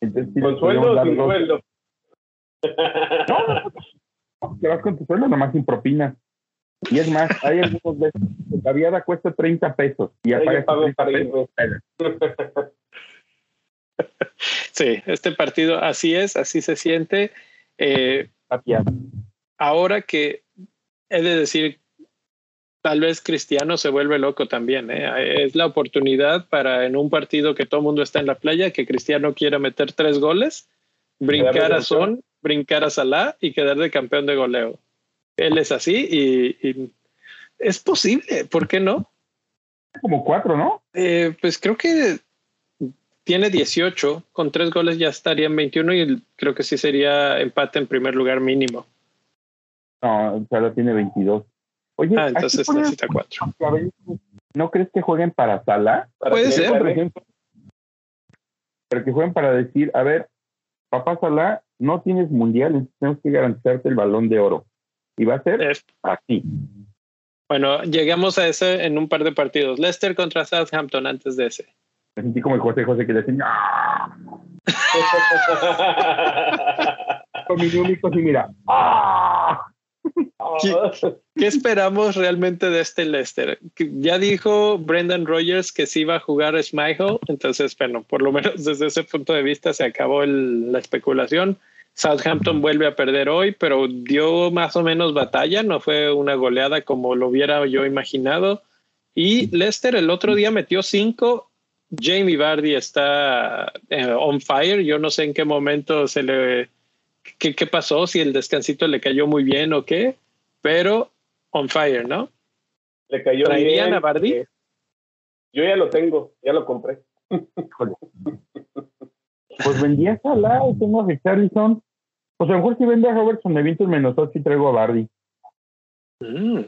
Entonces, ¿Con sueldo o sin sueldo? No, te vas con tu sueldo nomás sin propina. Y es más, hay algunos veces la viada cuesta 30 pesos y apagas 30 pesos. Sí, este partido así es, así se siente. Eh, ahora que he de decir, tal vez Cristiano se vuelve loco también. ¿eh? Es la oportunidad para en un partido que todo el mundo está en la playa, que Cristiano quiera meter tres goles, brincar a Son, brincar a Salah y quedar de campeón de goleo. Él es así y, y es posible, ¿por qué no? Como cuatro, ¿no? Eh, pues creo que tiene 18, con tres goles ya estaría en 21 y creo que sí sería empate en primer lugar mínimo. No, Salah tiene 22. Oye, Ah, entonces necesita cuatro. a ver, ¿No crees que jueguen para Salah? Para Puede ser. Por ejemplo, pero que jueguen para decir, a ver, papá Salah, no tienes mundial, entonces tenemos que garantizarte el balón de oro. Y va a ser así. bueno, llegamos a ese en un par de partidos. Leicester contra Southampton antes de ese. Me sentí como el José José que le decía, ¡Ah! con mis únicos y mira, ¡ah! ¿Qué esperamos realmente de este Leicester? Que Ya dijo Brendan Rogers que sí va a jugar Schmeichel, entonces, bueno, por lo menos desde ese punto de vista se acabó el- la especulación. Southampton vuelve a perder hoy, pero dio más o menos batalla, no fue una goleada como lo hubiera yo imaginado. Y Leicester el otro día metió cinco. Jamie Vardy está eh, on fire. Yo no sé en qué momento se le qué, qué pasó, si el descansito le cayó muy bien o qué, pero on fire, ¿no? Le cayó ¿Traerían bien. a Bardi? Eh, Yo ya lo tengo, ya lo compré. Pues vendí a Salah y tengo a Richarlison. Pues a lo mejor si vende a Robertson, me viento el menos ocho y traigo a Bardi. Mm.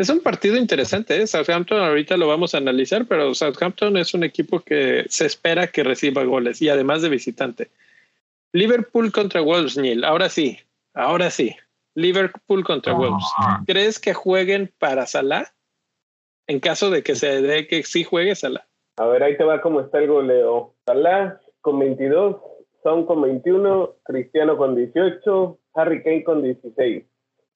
Es un partido interesante, ¿eh? Southampton ahorita lo vamos a analizar, pero Southampton es un equipo que se espera que reciba goles y además de visitante. Liverpool contra Wolves, Neil. Ahora sí, ahora sí. Liverpool contra Wolves. ¿Crees que jueguen para Salah? En caso de que se dé que sí juegue Salah. A ver, ahí te va cómo está el goleo. Salah con 22, Son con 21, Cristiano con 18, Harry Kane con 16.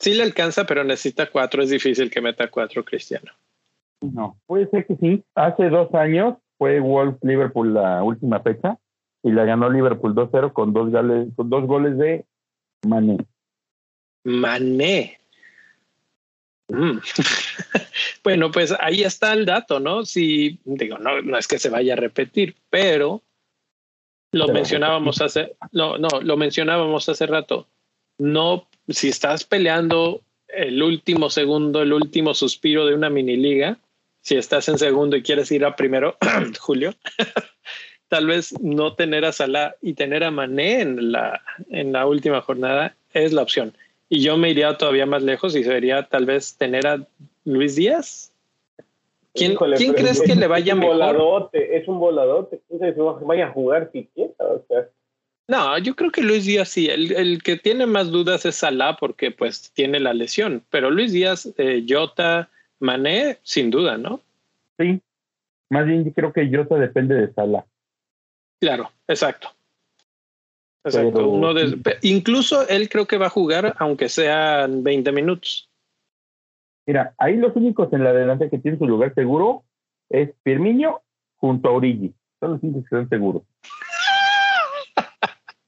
Sí le alcanza, pero necesita cuatro. Es difícil que meta cuatro Cristiano. No, puede ser que sí. Hace dos años fue Wolves Liverpool la última fecha y la ganó Liverpool 2-0 con dos goles, con dos goles de Mané. Mané. Mm. bueno, pues ahí está el dato, ¿no? Si digo, no, no es que se vaya a repetir, pero lo mencionábamos hace, no, no, lo mencionábamos hace rato. No, si estás peleando el último segundo, el último suspiro de una mini liga, si estás en segundo y quieres ir a primero, Julio, tal vez no tener a Salah y tener a Mané en la, en la última jornada es la opción. Y yo me iría todavía más lejos y sería tal vez tener a Luis Díaz. ¿Quién, Híjole, ¿quién pero crees es- que le vaya es un mejor? Voladote, es un voladote. ¿Quién sabe si vaya a jugar siquiera? O sea, No, yo creo que Luis Díaz sí. El, el que tiene más dudas es Salah porque pues tiene la lesión. Pero Luis Díaz, eh, Jota, Mané, sin duda, ¿no? Sí, más bien yo creo que Jota depende de Salah. Claro, exacto. Exacto. Pero- Uno de- pe- incluso él creo que va a jugar aunque sean 20 minutos. Mira, ahí los únicos en la delantera que tienen su lugar seguro es Firmino junto a Origi. Son los únicos que están seguros.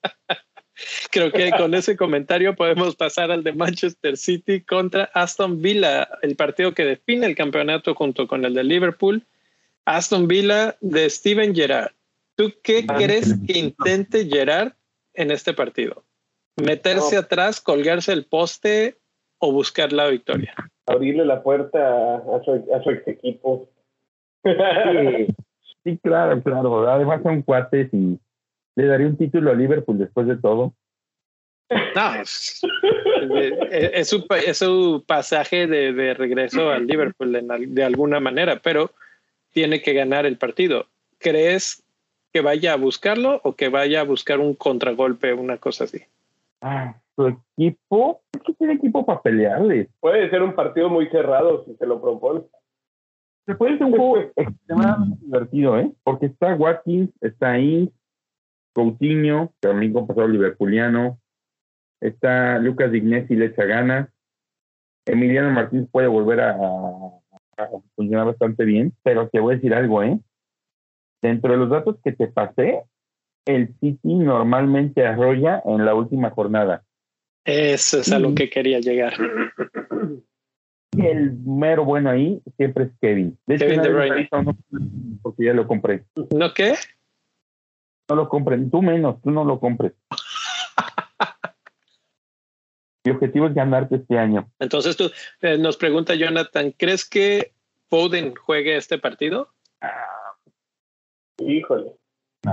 Creo que con ese comentario podemos pasar al de Manchester City contra Aston Villa, el partido que define el campeonato junto con el de Liverpool. Aston Villa de Steven Gerrard. ¿Tú qué Ah, crees que intente Gerrard en este partido? ¿Meterse No. atrás, colgarse el poste o buscar la victoria? abrirle la puerta a, a su, a su ex equipo. Sí, sí, claro, claro. Además son cuates y le daría un título a Liverpool después de todo. No, es, es- es su, es su pasaje de, de regreso al Liverpool en de alguna manera, pero tiene que ganar el partido. ¿Crees que vaya a buscarlo o que vaya a buscar un contragolpe, una cosa así? Ah, su equipo, es que tiene equipo para pelearles. Puede ser un partido muy cerrado si se lo propone. Se puede ser un juego extremadamente divertido, ¿eh? Porque está Watkins, está Inks, Coutinho, también con pasado liverpuliano, está Lucas Dignesi le echa ganas, Emiliano Martínez puede volver a, a funcionar bastante bien, pero te voy a decir algo, ¿eh? Dentro de los datos que te pasé, el City normalmente arrolla en la última jornada. Eso es a lo que quería llegar. Y el mero bueno ahí siempre es Kevin. De hecho, Kevin De Bruyne. porque ya lo compré. ¿No qué? No lo compren. Tú menos, tú no lo compres. Mi objetivo es ganarte este año. Entonces tú eh, nos pregunta Jonathan, ¿crees que Foden juegue este partido? Híjole.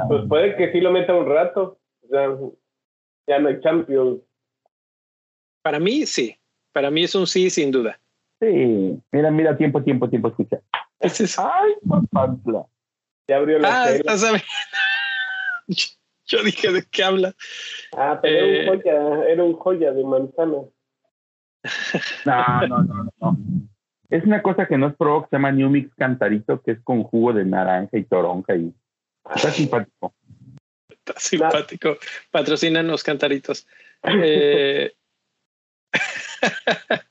Pues puede que sí lo meta un rato. O sea, ya no hay Champions. Para mí sí. Para mí es un sí sin duda. Sí. Mira, mira, tiempo, tiempo, tiempo, escucha. Es- Ay, papantla. Ya abrió la Ah. Yo dije de qué habla. Ah, pero Eh. era un joya, era un joya de manzana. No, no, no, no. Es una cosa que no es pro, que se llama New Mix Cantarito, que es con jugo de naranja y toronja y está simpático. Está simpático. Patrocinan los cantaritos. Eh,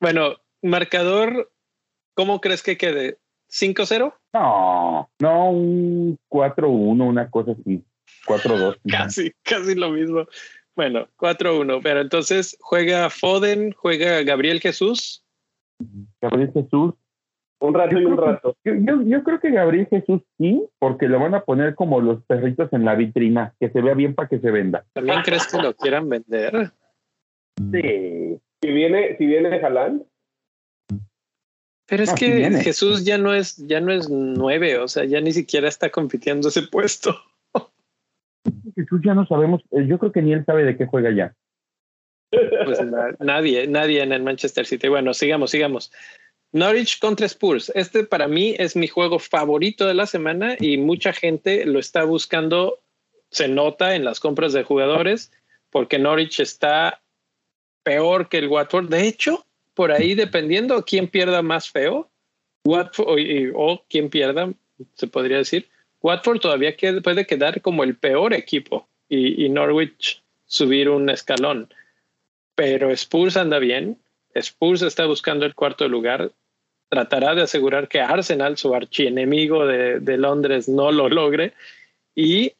bueno, marcador, ¿cómo crees que quede? ¿5-0? No, no, un 4-1, una cosa así. 4-2. Casi, casi lo mismo. Bueno, 4-1. Pero entonces juega Foden, juega Gabriel Jesús. Gabriel Jesús. Un rato y un rato. Yo, yo, yo creo que Gabriel Jesús sí, porque lo van a poner como los perritos en la vitrina, que se vea bien para que se venda. ¿También crees que lo quieran vender? Sí. Si viene, si viene Haaland, Pero es que viene. Jesús ya no es, ya no es nueve, o sea, ya ni siquiera está compitiendo ese puesto. Jesús ya no sabemos, eh, yo creo que ni él sabe de qué juega ya. Pues na- nadie, nadie en el Manchester City. Bueno, sigamos, sigamos. Norwich contra Spurs. Este para mí es mi juego favorito de la semana y mucha gente lo está buscando. Se nota en las compras de jugadores porque Norwich está peor que el Watford. De hecho, por ahí dependiendo quién pierda más feo, Watford o, y- o quién pierda, se podría decir, Watford todavía qued- puede quedar como el peor equipo y, Norwich subir un escalón. Pero Spurs anda bien. Spurs está buscando el cuarto lugar. Tratará de asegurar que Arsenal, su archienemigo de, Londres, no lo logre. Y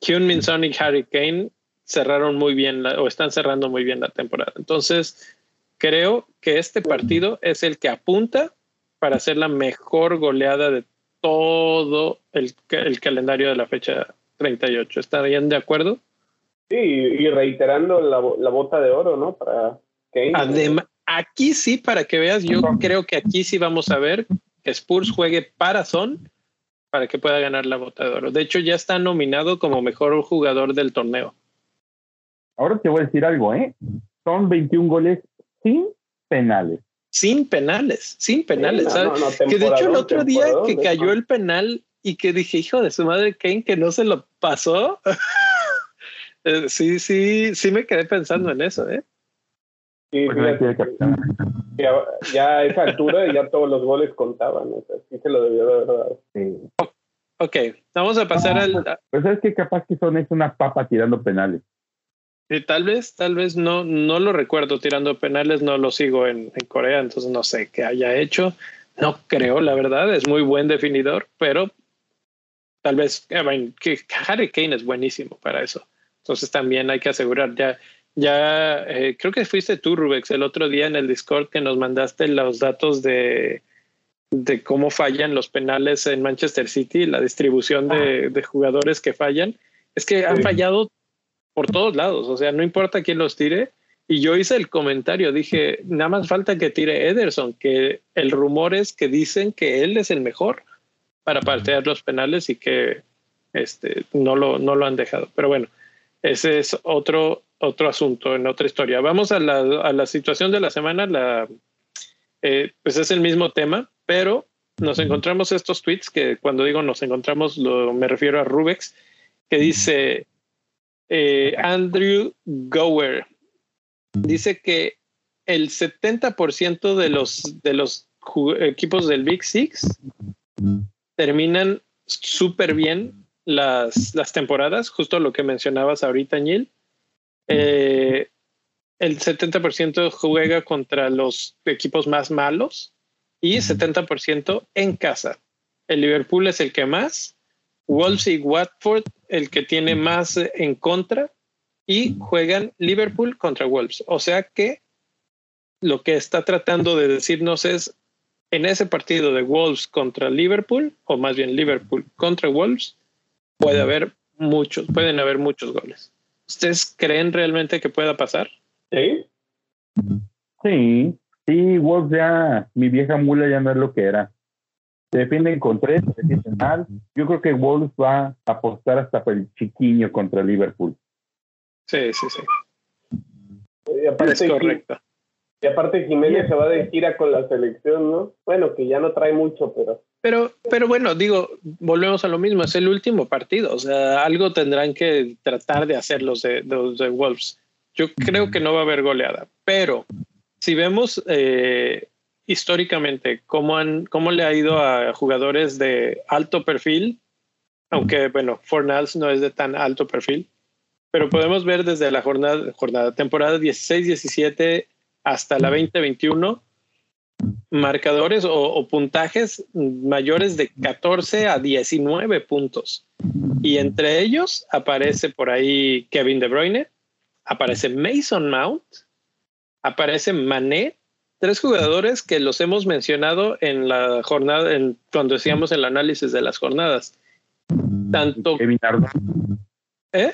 Hyun-Min Son y Harry Kane cerraron muy bien o están cerrando muy bien la temporada. Entonces, creo que este partido es el que apunta para ser la mejor goleada de todo el, el calendario de la fecha 38. ¿Estarían de acuerdo? sí, y reiterando la, la bota de oro, ¿no? Para Kane. Además, aquí sí, para que veas, yo creo que aquí sí vamos a ver que Spurs juegue para Son para que pueda ganar la bota de oro. De hecho, ya está nominado como mejor jugador del torneo. Ahora te voy a decir algo, ¿eh? Son 21 goles sin penales. Sin penales, sin penales. no, ¿sabes? no, no, que de hecho el otro día que cayó el penal y que dije, hijo de su madre, Kane, que no se lo pasó. Eh, sí, sí, sí me quedé pensando en eso, ¿eh? Sí, fíjate, ya, ya a esa altura ya todos los goles contaban. O sea, sí se lo debió de. Sí. Ok, vamos a pasar al, Pues es que capaz que son es una papa tirando penales. Sí, tal vez, tal vez no, no lo recuerdo tirando penales, no lo sigo en, en Corea, entonces no sé qué haya hecho. No creo, la verdad, es muy buen definidor, pero tal vez eh, bueno, que Harry Kane es buenísimo para eso. Entonces también hay que asegurar, ya, ya eh, creo que fuiste tú, Rubex, el otro día en el Discord que nos mandaste los datos de, de cómo fallan los penales en Manchester City, la distribución de, de jugadores que fallan. Es que han fallado por todos lados, o sea, no importa quién los tire. Y yo hice el comentario, dije, nada más falta que tire Ederson, que el rumor es que dicen que él es el mejor para patear los penales y que este, no, lo, no lo han dejado. Pero bueno, ese es otro, otro asunto, en otra historia. Vamos a la, a la situación de la semana, la, eh, pues es el mismo tema, pero nos encontramos estos tweets que cuando digo nos encontramos lo, me refiero a Rubex, que dice eh, Andrew Gower, dice que el 70% de los, de los equipos del Big Six terminan súper bien las, las temporadas, justo lo que mencionabas ahorita, Neil. Eh, el 70% juega contra los equipos más malos y 70% en casa. El Liverpool es el que más, Wolves y Watford el que tiene más eh, en contra y juegan Liverpool contra Wolves. O sea que lo que está tratando de decirnos es, en ese partido de Wolves contra Liverpool, o más bien Liverpool contra Wolves, puede haber muchos, pueden haber muchos goles. ¿Ustedes creen realmente que pueda pasar? ¿Sí? Sí, sí, Wolves ya, mi vieja mula ya no es lo que era. Se defienden con tres, se defienden mal. Yo creo que Wolves va a apostar hasta por el chiquiño contra Liverpool. Sí, sí, sí. Y aparte, Es correcto. Y aparte Jiménez se va de gira con la selección, ¿no? Bueno, que ya no trae mucho, pero... Pero, pero bueno, digo, volvemos a lo mismo, es el último partido, o sea, algo tendrán que tratar de hacer los de, los de Wolves. Yo creo que no va a haber goleada, pero si vemos eh, históricamente cómo, han, cómo le ha ido a jugadores de alto perfil, aunque bueno, Fornals no es de tan alto perfil, pero podemos ver desde la jornada, jornada temporada 16-17 hasta la 2021 marcadores o, o, puntajes mayores de 14 a 19 puntos. Y entre ellos aparece por ahí Kevin De Bruyne, aparece Mason Mount, aparece Mané, tres jugadores que los hemos mencionado en la jornada, en, cuando decíamos el análisis de las jornadas. Tanto. Kevin Ardo. ¿Eh?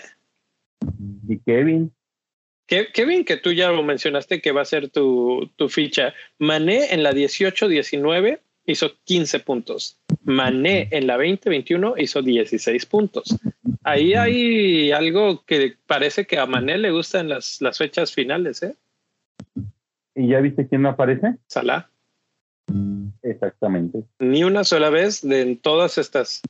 Y Kevin. Kevin, que tú ya lo mencionaste que va a ser tu, tu ficha. Mané en la 18-19 hizo 15 puntos. Mané en la 20-21 hizo 16 puntos. Ahí hay algo que parece que a Mané le gustan las, las fechas finales, ¿eh? ¿Y ya viste quién no aparece? Salah. Exactamente. Ni una sola vez de en todas estas.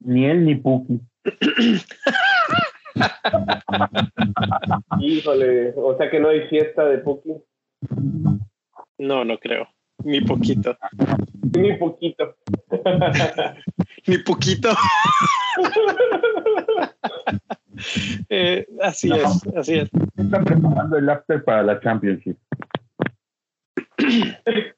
Ni él ni Puki. Híjole, o sea que no hay fiesta de Puki. No, no creo. Ni poquito. Ni poquito. Ni poquito. eh, así no. es, así es. Está preparando el after para la Championship.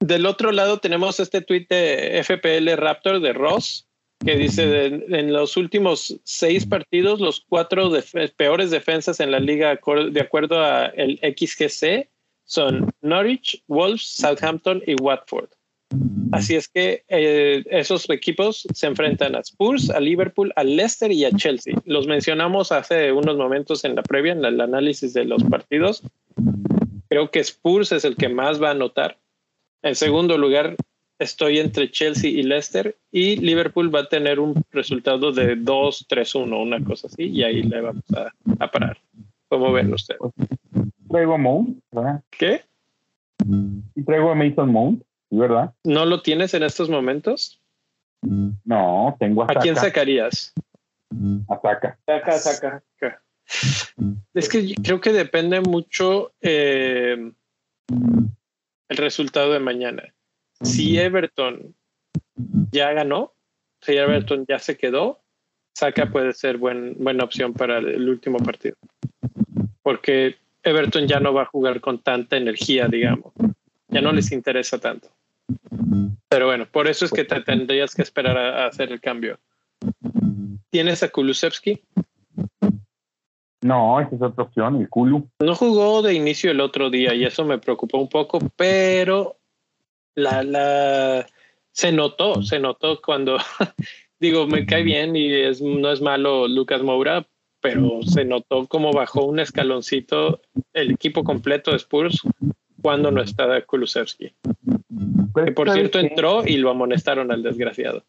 Del otro lado tenemos este tweet de FPL Raptor de Ross que dice de, en los últimos seis partidos los cuatro def peores defensas en la liga de acuerdo a el XGC son Norwich, Wolves, Southampton y Watford. Así es que eh, esos equipos se enfrentan a Spurs, a Liverpool, a Leicester y a Chelsea. Los mencionamos hace unos momentos en la previa, en el análisis de los partidos. Creo que Spurs es el que más va a anotar. En segundo lugar, estoy entre Chelsea y Leicester y Liverpool va a tener un resultado de 2-3-1, una cosa así, y ahí le vamos a, a parar. ¿Cómo ven ustedes? Traigo a Mount, ¿verdad? ¿Qué? Y traigo a Mason Mount, ¿verdad? ¿No lo tienes en estos momentos? No, tengo a ¿A quién sacarías? A Saca. Saca, saca. Es que creo que depende mucho eh, el resultado de mañana. Si Everton ya ganó, si Everton ya se quedó, Saka puede ser buen, buena opción para el último partido. Porque Everton ya no va a jugar con tanta energía, digamos. Ya no les interesa tanto. Pero bueno, por eso es que te tendrías que esperar a, a hacer el cambio. ¿Tienes a Kulusevski? No, esa es otra opción, el Kulu. No jugó de inicio el otro día y eso me preocupó un poco, pero la, la se notó, se notó cuando digo, me cae bien y es, no es malo Lucas Moura, pero se notó como bajó un escaloncito el equipo completo de Spurs cuando no estaba Kulusevski. Que por cierto entró y lo amonestaron al desgraciado.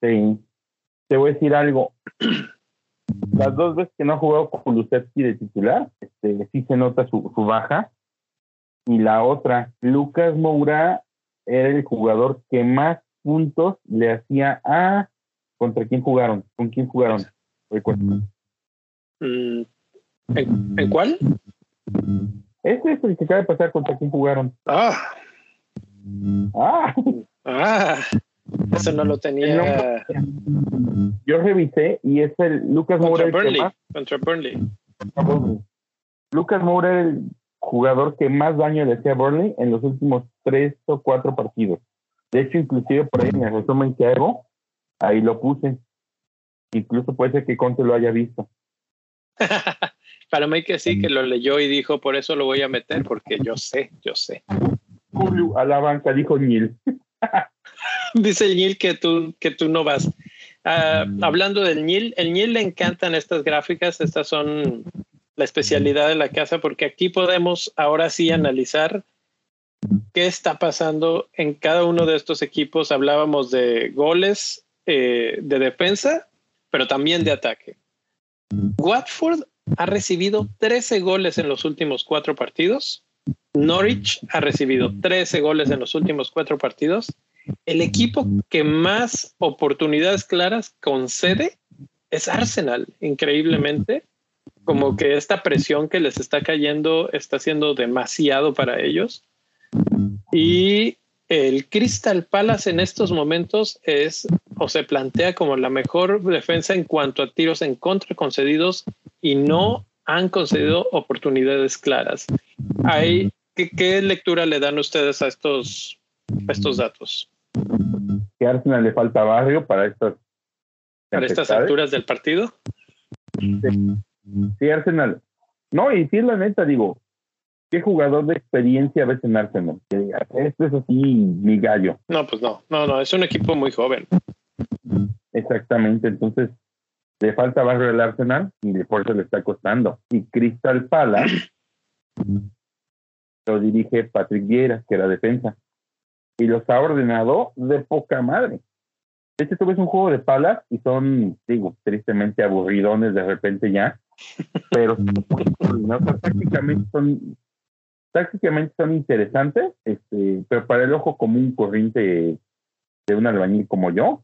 Sí. Te voy a decir algo. Las dos veces que no ha jugado Kulusevski de titular, este, sí se nota su, su baja. Y la otra, Lucas Moura era el jugador que más puntos le hacía a... ¿Contra quién jugaron? ¿Con quién jugaron? Mm, ¿En, ¿En, cuál? Ese es el que acaba de pasar contra quién jugaron. Ah. Ah. Ah. Eso no lo tenía. Yo revisé y es el Lucas contra Moura. Burnley. Más... Contra Burnley. Lucas Moura era el jugador que más daño le hacía a Burnley en los últimos tres o cuatro partidos. De hecho, inclusive por ahí en el resumen que hago, ahí lo puse. Incluso puede ser que Conte lo haya visto. Para mí que sí, que lo leyó y dijo, por eso lo voy a meter, porque yo sé, yo sé. Julio a la banca, dijo Neil. Dice el Neil que tú, que tú no vas. Ah, hablando del Neil, el Neil le encantan estas gráficas, estas son la especialidad de la casa, porque aquí podemos ahora sí analizar qué está pasando en cada uno de estos equipos. Hablábamos de goles eh, de defensa, pero también de ataque. Watford ha recibido 13 goles en los últimos cuatro partidos. Norwich ha recibido 13 goles en los últimos cuatro partidos. El equipo que más oportunidades claras concede es Arsenal, increíblemente. Como que esta presión que les está cayendo está siendo demasiado para ellos. Y el Crystal Palace en estos momentos es o se plantea como la mejor defensa en cuanto a tiros en contra concedidos y no han concedido oportunidades claras. Hay, ¿qué, lectura le dan ustedes a estos, estos datos? Que Arsenal le falta barrio para estas para estas alturas del partido. Sí. Arsenal. No, y sí, la neta, digo, ¿qué jugador de experiencia ves en Arsenal? Este es así mi gallo. No, pues no, no, no, es un equipo muy joven. Exactamente, entonces le falta barrio del Arsenal y de eso le está costando. Y Crystal Palace lo dirige Patrick Vieira, que era defensa, y los ha ordenado de poca madre. Este es un juego de palas y son, digo, tristemente aburridones de repente ya, pero prácticamente son tácticamente son interesantes, este, pero para el ojo común corriente de un albañil como yo,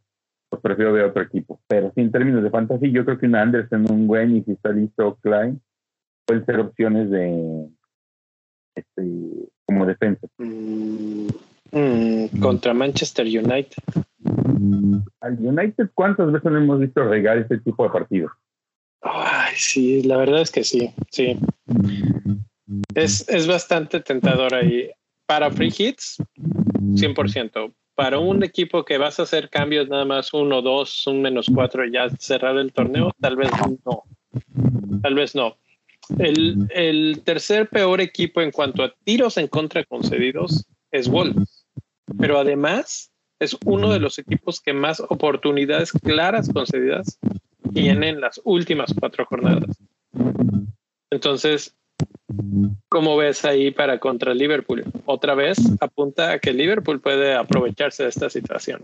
pues prefiero ver otro equipo. Pero sí, en términos de fantasy, yo creo que un Anderson, un Gwen y si está listo Klein, pueden ser opciones de este, como defensa. Mm, mm, contra Manchester United. Al United, ¿cuántas veces no hemos visto regar este tipo de partidos? Ay, sí, la verdad es que sí, sí. Es, es bastante tentador ahí. Para free hits, 100% para un equipo que vas a hacer cambios nada más uno, dos, un menos cuatro ya cerrar el torneo, tal vez no. Tal vez no. El, el tercer peor equipo en cuanto a tiros en contra concedidos es Wolves. Pero además es uno de los equipos que más oportunidades claras concedidas tienen en las últimas cuatro jornadas. Entonces, ¿Cómo ves ahí para contra Liverpool? Otra vez apunta a que Liverpool puede aprovecharse de esta situación.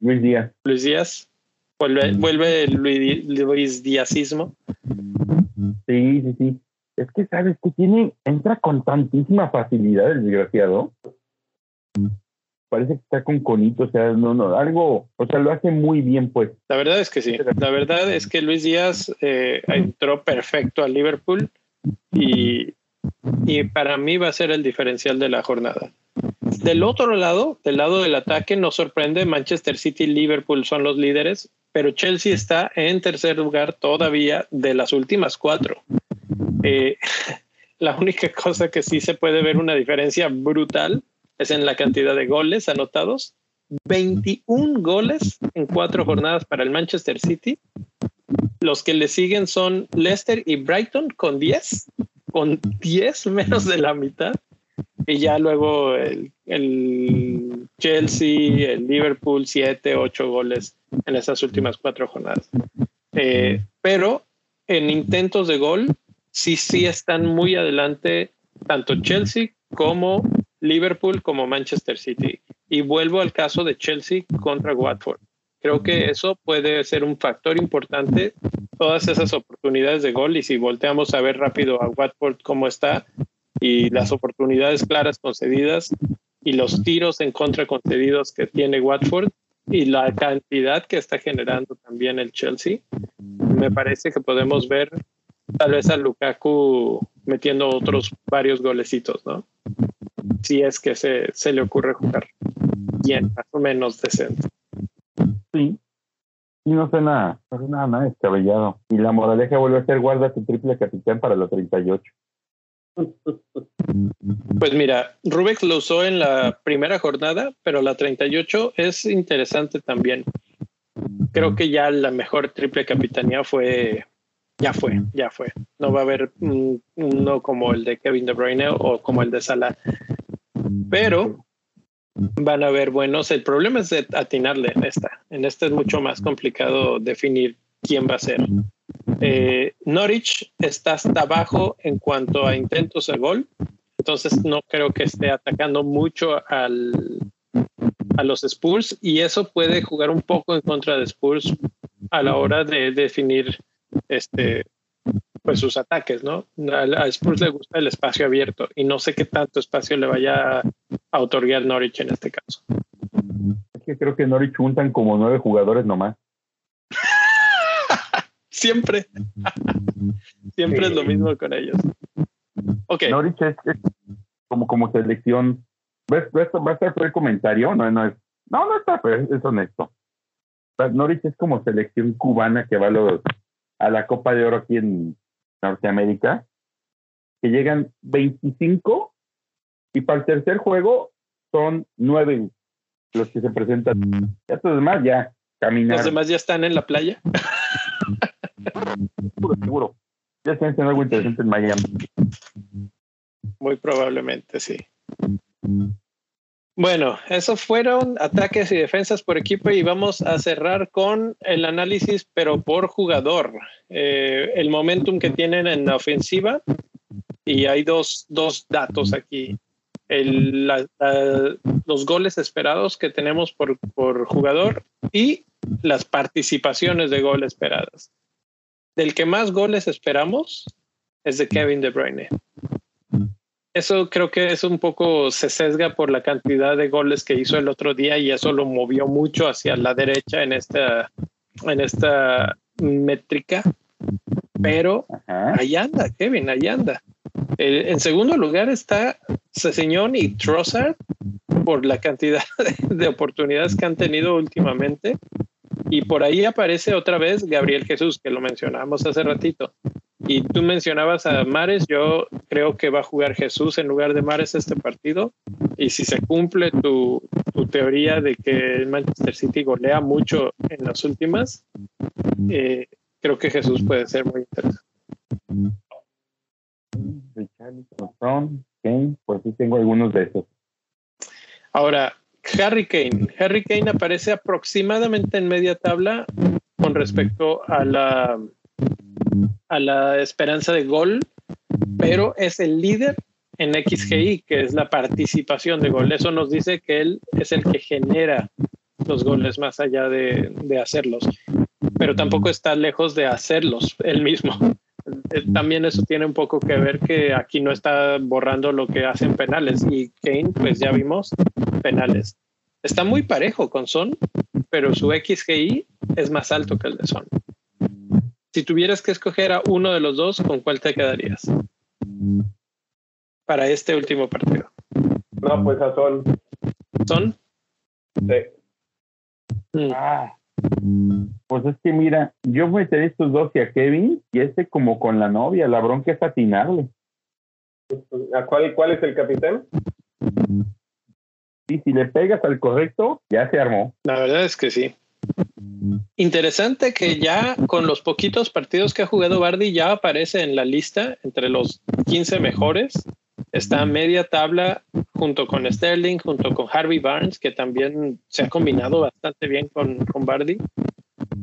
Luis Díaz. Luis Díaz. Vuelve, vuelve el Luis, Díazismo. Sí, sí, sí. Es que sabes que tiene, entra con tantísima facilidad el desgraciado. Parece que está con conito, o sea, no, no, algo, o sea, lo hace muy bien, pues. La verdad es que sí. La verdad es que Luis Díaz eh, entró perfecto al Liverpool y, y para mí va a ser el diferencial de la jornada. Del otro lado, del lado del ataque, nos sorprende Manchester City y Liverpool son los líderes, pero Chelsea está en tercer lugar todavía de las últimas cuatro. Eh, la única cosa que sí se puede ver una diferencia brutal es en la cantidad de goles anotados. 21 goles en cuatro jornadas para el Manchester City los que le siguen son Leicester y Brighton con 10, con 10 menos de la mitad. Y ya luego el, Chelsea, el Liverpool, 7, 8 goles en esas últimas cuatro jornadas. Eh, pero en intentos de gol, sí, sí están muy adelante tanto Chelsea como Liverpool como Manchester City. Y vuelvo al caso de Chelsea contra Watford. Creo que eso puede ser un factor importante, todas esas oportunidades de gol y si volteamos a ver rápido a Watford cómo está y las oportunidades claras concedidas y los tiros en contra concedidos que tiene Watford y la cantidad que está generando también el Chelsea, me parece que podemos ver tal vez a Lukaku metiendo otros varios golecitos, ¿no? Si es que se, se le ocurre jugar bien, más o menos decente. Sí. Y no suena, no suena nada descabellado. Y la moraleja vuelve a ser guarda tu triple capitán para los 38. Pues mira, Rubex lo usó en la primera jornada, pero la 38 es interesante también. creo que ya la mejor triple capitanía fue, ya fue, ya fue. No va a haber uno como el de Kevin De Bruyne o como el de Salah. Pero van a haber buenos. El problema es de atinarle en esta. En esta es mucho más complicado definir quién va a ser. Eh, Norwich está hasta abajo en cuanto a intentos de gol, entonces no creo que esté atacando mucho al, a los Spurs y eso puede jugar un poco en contra de Spurs a la hora de definir este pues sus ataques, ¿no? A, Spurs le gusta el espacio abierto y no sé qué tanto espacio le vaya a otorgar Norwich en este caso. Es que creo que Norwich juntan como nueve jugadores nomás. Siempre. Siempre es lo mismo con ellos. Ok. Norwich es, como, como selección. ¿Ves, va a estar el comentario? No, no es. No, no está, pero es honesto. Norwich es como selección cubana que va a, los, a la Copa de Oro aquí en Norteamérica, que llegan 25 y para el tercer juego son nueve los que se presentan. Ya los demás ya caminan. ¿Los demás ya están en la playa? seguro, seguro. Ya están haciendo algo interesante en Miami. Muy probablemente, sí. Bueno, esos fueron ataques y defensas por equipo y vamos a cerrar con el análisis, pero por jugador. Eh, el momentum que tienen en la ofensiva y hay dos, dos datos aquí. los goles esperados que tenemos por, por jugador y las participaciones de gol esperadas. Del que más goles esperamos es de Kevin De Bruyne. Eso creo que es un poco se sesga por la cantidad de goles que hizo el otro día y eso lo movió mucho hacia la derecha en esta, en esta métrica. Pero ahí anda, Kevin, ahí anda. en segundo lugar está Ceseñón y Trossard por la cantidad de oportunidades que han tenido últimamente. Y por ahí aparece otra vez Gabriel Jesús, que lo mencionamos hace ratito. Y tú mencionabas a Mares, yo creo que va a jugar Jesús en lugar de Mares este partido. Y si se cumple tu, teoría de que el Manchester City golea mucho en las últimas, eh, creo que Jesús puede ser muy interesante. pues sí tengo algunos de esos. Ahora, Harry Kane. Harry Kane aparece aproximadamente en media tabla con respecto a la, a la esperanza de gol, pero es el líder en XGI, que es la participación de gol. Eso nos dice que él es el que genera los goles más allá de, de hacerlos, pero tampoco está lejos de hacerlos él mismo. Eh, también eso tiene un poco que ver que aquí no está borrando lo que hacen penales y Kane, pues ya vimos penales. Está muy parejo con Son, pero su XGI es más alto que el de Son. Si tuvieras que escoger a uno de los dos, ¿con cuál te quedarías? Para este último partido. No, pues a Son. ¿Son? Sí. Mm. Ah. Pues es que mira, yo meteré estos dos y a Kevin y este como con la novia, la bronca es atinarle. ¿A cuál, cuál es el capitán? Y si le pegas al correcto, ya se armó. La verdad es que sí. Interesante que ya con los poquitos partidos que ha jugado Bardi ya aparece en la lista entre los 15 mejores. Está media tabla junto con Sterling, junto con Harvey Barnes, que también se ha combinado bastante bien con, con Bardi.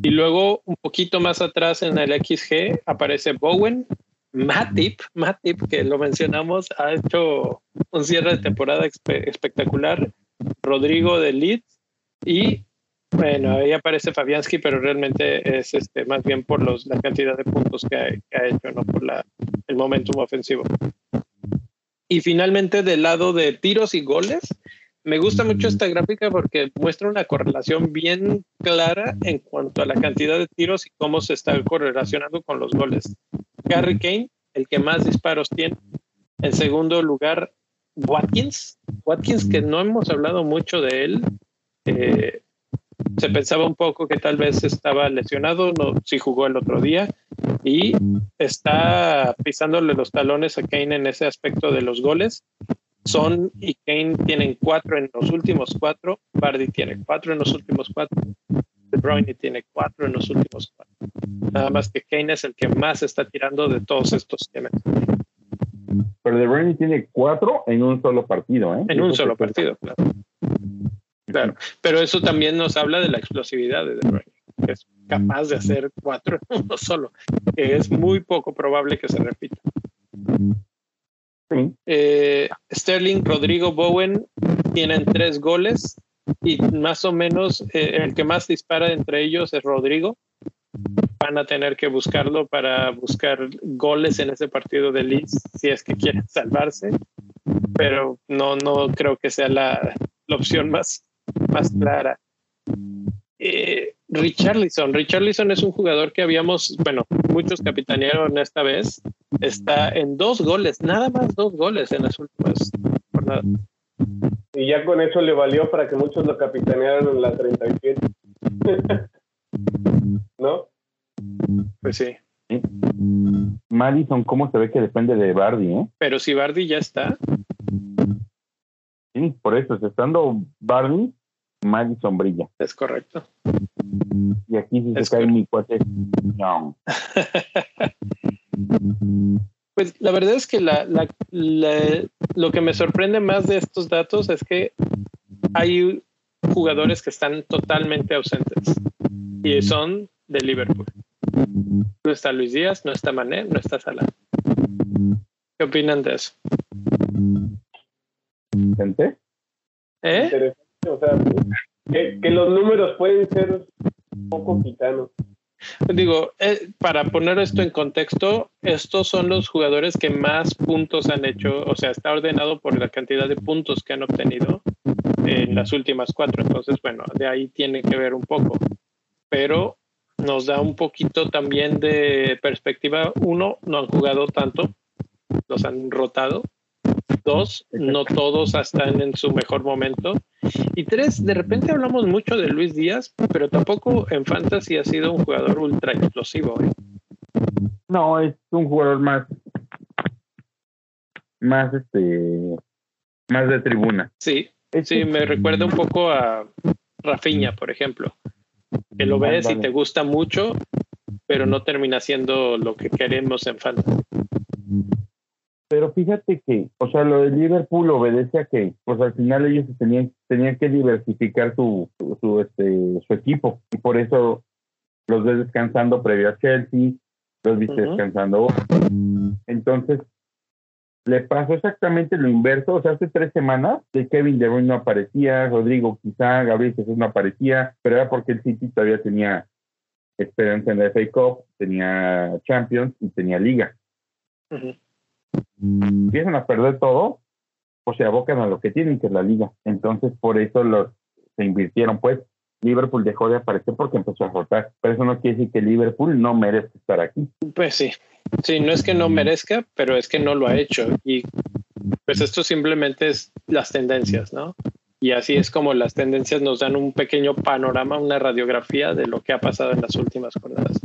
Y luego un poquito más atrás en el XG aparece Bowen, Matip, Matip, que lo mencionamos, ha hecho un cierre de temporada espectacular. Rodrigo de Leeds y bueno, ahí aparece Fabianski, pero realmente es este más bien por los, la cantidad de puntos que ha, hecho, no por la, el momentum ofensivo. Y finalmente, del lado de tiros y goles, me gusta mucho esta gráfica porque muestra una correlación bien clara en cuanto a la cantidad de tiros y cómo se está correlacionando con los goles. Gary Kane, el que más disparos tiene. En segundo lugar, Watkins. Watkins, que no hemos hablado mucho de él. Eh, se pensaba un poco que tal vez estaba lesionado, no, si jugó el otro día y está pisándole los talones a Kane en ese aspecto de los goles. Son y Kane tienen cuatro en los últimos cuatro, Bardi tiene cuatro en los últimos cuatro. De Bruyne tiene cuatro en los últimos cuatro. Nada más que Kane es el que más está tirando de todos estos temas. Pero De Bruyne tiene cuatro en un solo partido, ¿eh? En un solo partido, claro. Claro, pero eso también nos habla de la explosividad de De Bruyne, que es capaz de hacer cuatro en uno solo, es muy poco probable que se repita. Eh, Sterling, Rodrigo, Bowen tienen tres goles y más o menos eh, el que más dispara entre ellos es Rodrigo. Van a tener que buscarlo para buscar goles en ese partido de Leeds si es que quieren salvarse, pero no, no creo que sea la opción más, más clara. Eh, Richarlison. Richarlison es un jugador que habíamos, bueno, muchos capitanearon esta vez. Está en dos goles, nada más dos goles en las últimas jornadas. Y ya con eso le valió para que muchos lo capitanearan en la 37. ¿No? Pues sí. Madison, ¿cómo se ve que depende de Bardi, eh? Pero si Bardi ya está, Sí, por eso, estando Bardi, Madison brilla. es correcto. Y aquí sí se cae mi cuate. No. Pues la verdad es que la, la- la- lo que me sorprende más de estos datos es que hay jugadores que están totalmente ausentes y son de Liverpool. No está Luis Díaz, no está Mané, no está Salah. ¿Qué opinan de eso? ¿Gente? ¿Eh? Interesante. O sea, que, que los números pueden ser un poco gitanos. Digo, eh, para poner esto en contexto, estos son los jugadores que más puntos han hecho, o sea, está ordenado por la cantidad de puntos que han obtenido en las últimas cuatro. Entonces, bueno, de ahí tiene que ver un poco. Pero nos da un poquito también de perspectiva. Uno, no han jugado tanto, los han rotado. Dos, no todos están en su mejor momento. Y tres, de repente hablamos mucho de Luis Díaz, pero tampoco en Fantasy ha sido un jugador ultra explosivo. ¿eh? No, es un jugador más. Más este. Más de tribuna. Sí, sí, me recuerda un poco a Rafinha, por ejemplo, que lo ves y te gusta mucho, pero no termina siendo lo que queremos en Fantasy. Pero fíjate que, o sea, lo de Liverpool obedece a que, pues al final ellos tenían, tenían que diversificar su, su, su, este, su equipo. Y por eso los ves descansando previo a Chelsea, los viste Ujú. descansando. Entonces, le pasó exactamente lo inverso. O sea, hace tres semanas de Kevin De Bruyne no aparecía, Rodrigo quizá, Gabriel Jesús no aparecía, pero era porque el City todavía tenía esperanza en la FA Cup, tenía Champions y tenía Liga Ujú. Empiezan a perder todo, o se abocan a lo que tienen, que es la liga. Entonces, por eso los se invirtieron, pues. Liverpool dejó de aparecer porque empezó a rotar. Pero eso no quiere decir que Liverpool no merece estar aquí. Pues sí, sí, no es que no merezca, pero es que no lo ha hecho. Y pues esto simplemente es las tendencias, ¿no? Y así es como las tendencias nos dan un pequeño panorama, una radiografía de lo que ha pasado en las últimas jornadas.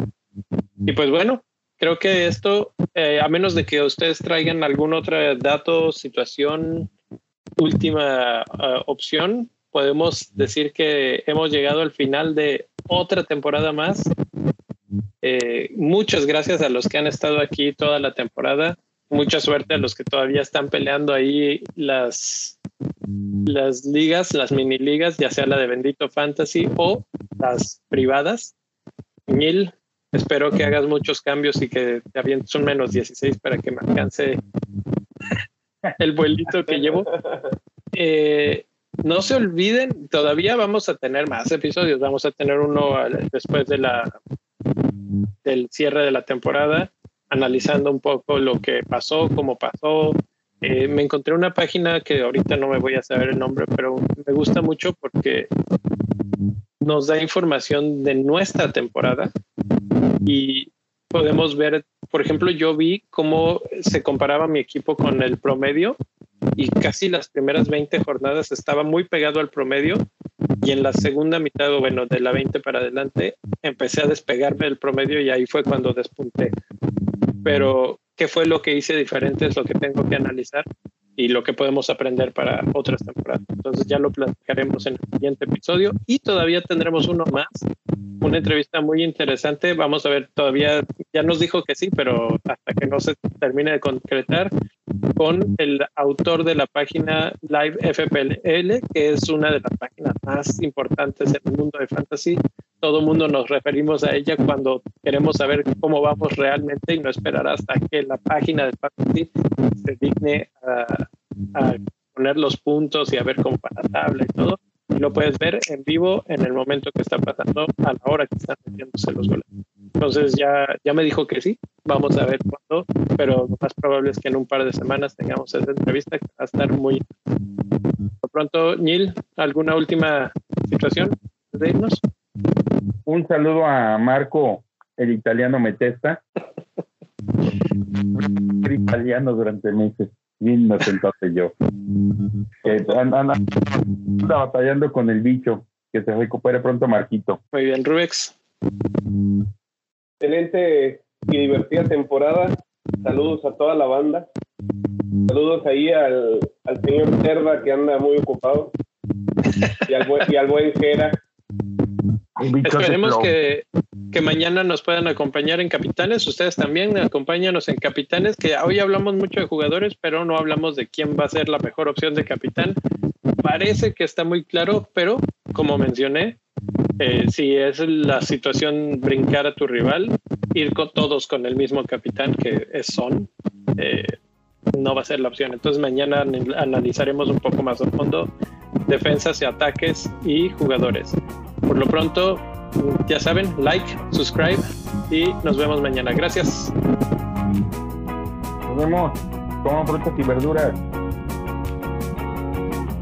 Y pues bueno, creo que esto, eh, a menos de que ustedes traigan algún otro dato, situación, última eh, opción, podemos decir que hemos llegado al final de otra temporada más. Eh, muchas gracias a los que han estado aquí toda la temporada. Mucha suerte a los que todavía están peleando ahí las, las ligas, las mini ligas, ya sea la de Bendito Fantasy o las privadas. Mil, espero que hagas muchos cambios y que te avientes un menos 16 para que me alcance el vuelito que llevo. Eh, no se olviden, todavía vamos a tener más episodios. Vamos a tener uno después de la del cierre de la temporada, analizando un poco lo que pasó, cómo pasó. Eh, me encontré una página que ahorita no me voy a saber el nombre, pero me gusta mucho porque nos da información de nuestra temporada y podemos ver, por ejemplo, yo vi cómo se comparaba mi equipo con el promedio y casi las primeras 20 jornadas estaba muy pegado al promedio y en la segunda mitad, bueno, de la 20 para adelante, empecé a despegarme del promedio y ahí fue cuando despunté. Pero, ¿qué fue lo que hice diferente? Es lo que tengo que analizar y lo que podemos aprender para otras temporadas. Entonces ya lo platicaremos en el siguiente episodio y todavía tendremos uno más una entrevista muy interesante. Vamos a ver, todavía ya nos dijo que sí, pero hasta que no se termine de concretar, con el autor de la página Live FPL, que es una de las páginas más importantes en el mundo de fantasy. Todo el mundo nos referimos a ella cuando queremos saber cómo vamos realmente y no esperar hasta que la página de fantasy se digne a, a poner los puntos y a ver cómo para la tabla y todo lo puedes ver en vivo en el momento que está pasando, a la hora que están metiéndose los goles. Entonces ya, ya me dijo que sí, vamos a ver cuándo, pero lo más probable es que en un par de semanas tengamos esa entrevista que va a estar muy... Por pronto, Neil, ¿alguna última situación de irnos? Un saludo a Marco, el italiano Metesta. el italiano durante meses bien entonces yo. Que anda, anda, batallando con el bicho. Que se recupere pronto Marquito. Muy bien, Rubex. Excelente y divertida temporada. Saludos a toda la banda. Saludos ahí al, al señor Cerda que anda muy ocupado. Y al, buen, y al buen Jera Esperemos que, que, mañana nos puedan acompañar en Capitanes. Ustedes también acompáñanos en Capitanes, que hoy hablamos mucho de jugadores, pero no hablamos de quién va a ser la mejor opción de capitán. Parece que está muy claro, pero como mencioné, eh, si es la situación brincar a tu rival, ir con todos con el mismo capitán que es Son, eh, no va a ser la opción. Entonces mañana analizaremos un poco más a fondo defensas y ataques y jugadores. Por lo pronto, ya saben, like, subscribe y nos vemos mañana. Gracias. Nos vemos. Frutas y verduras.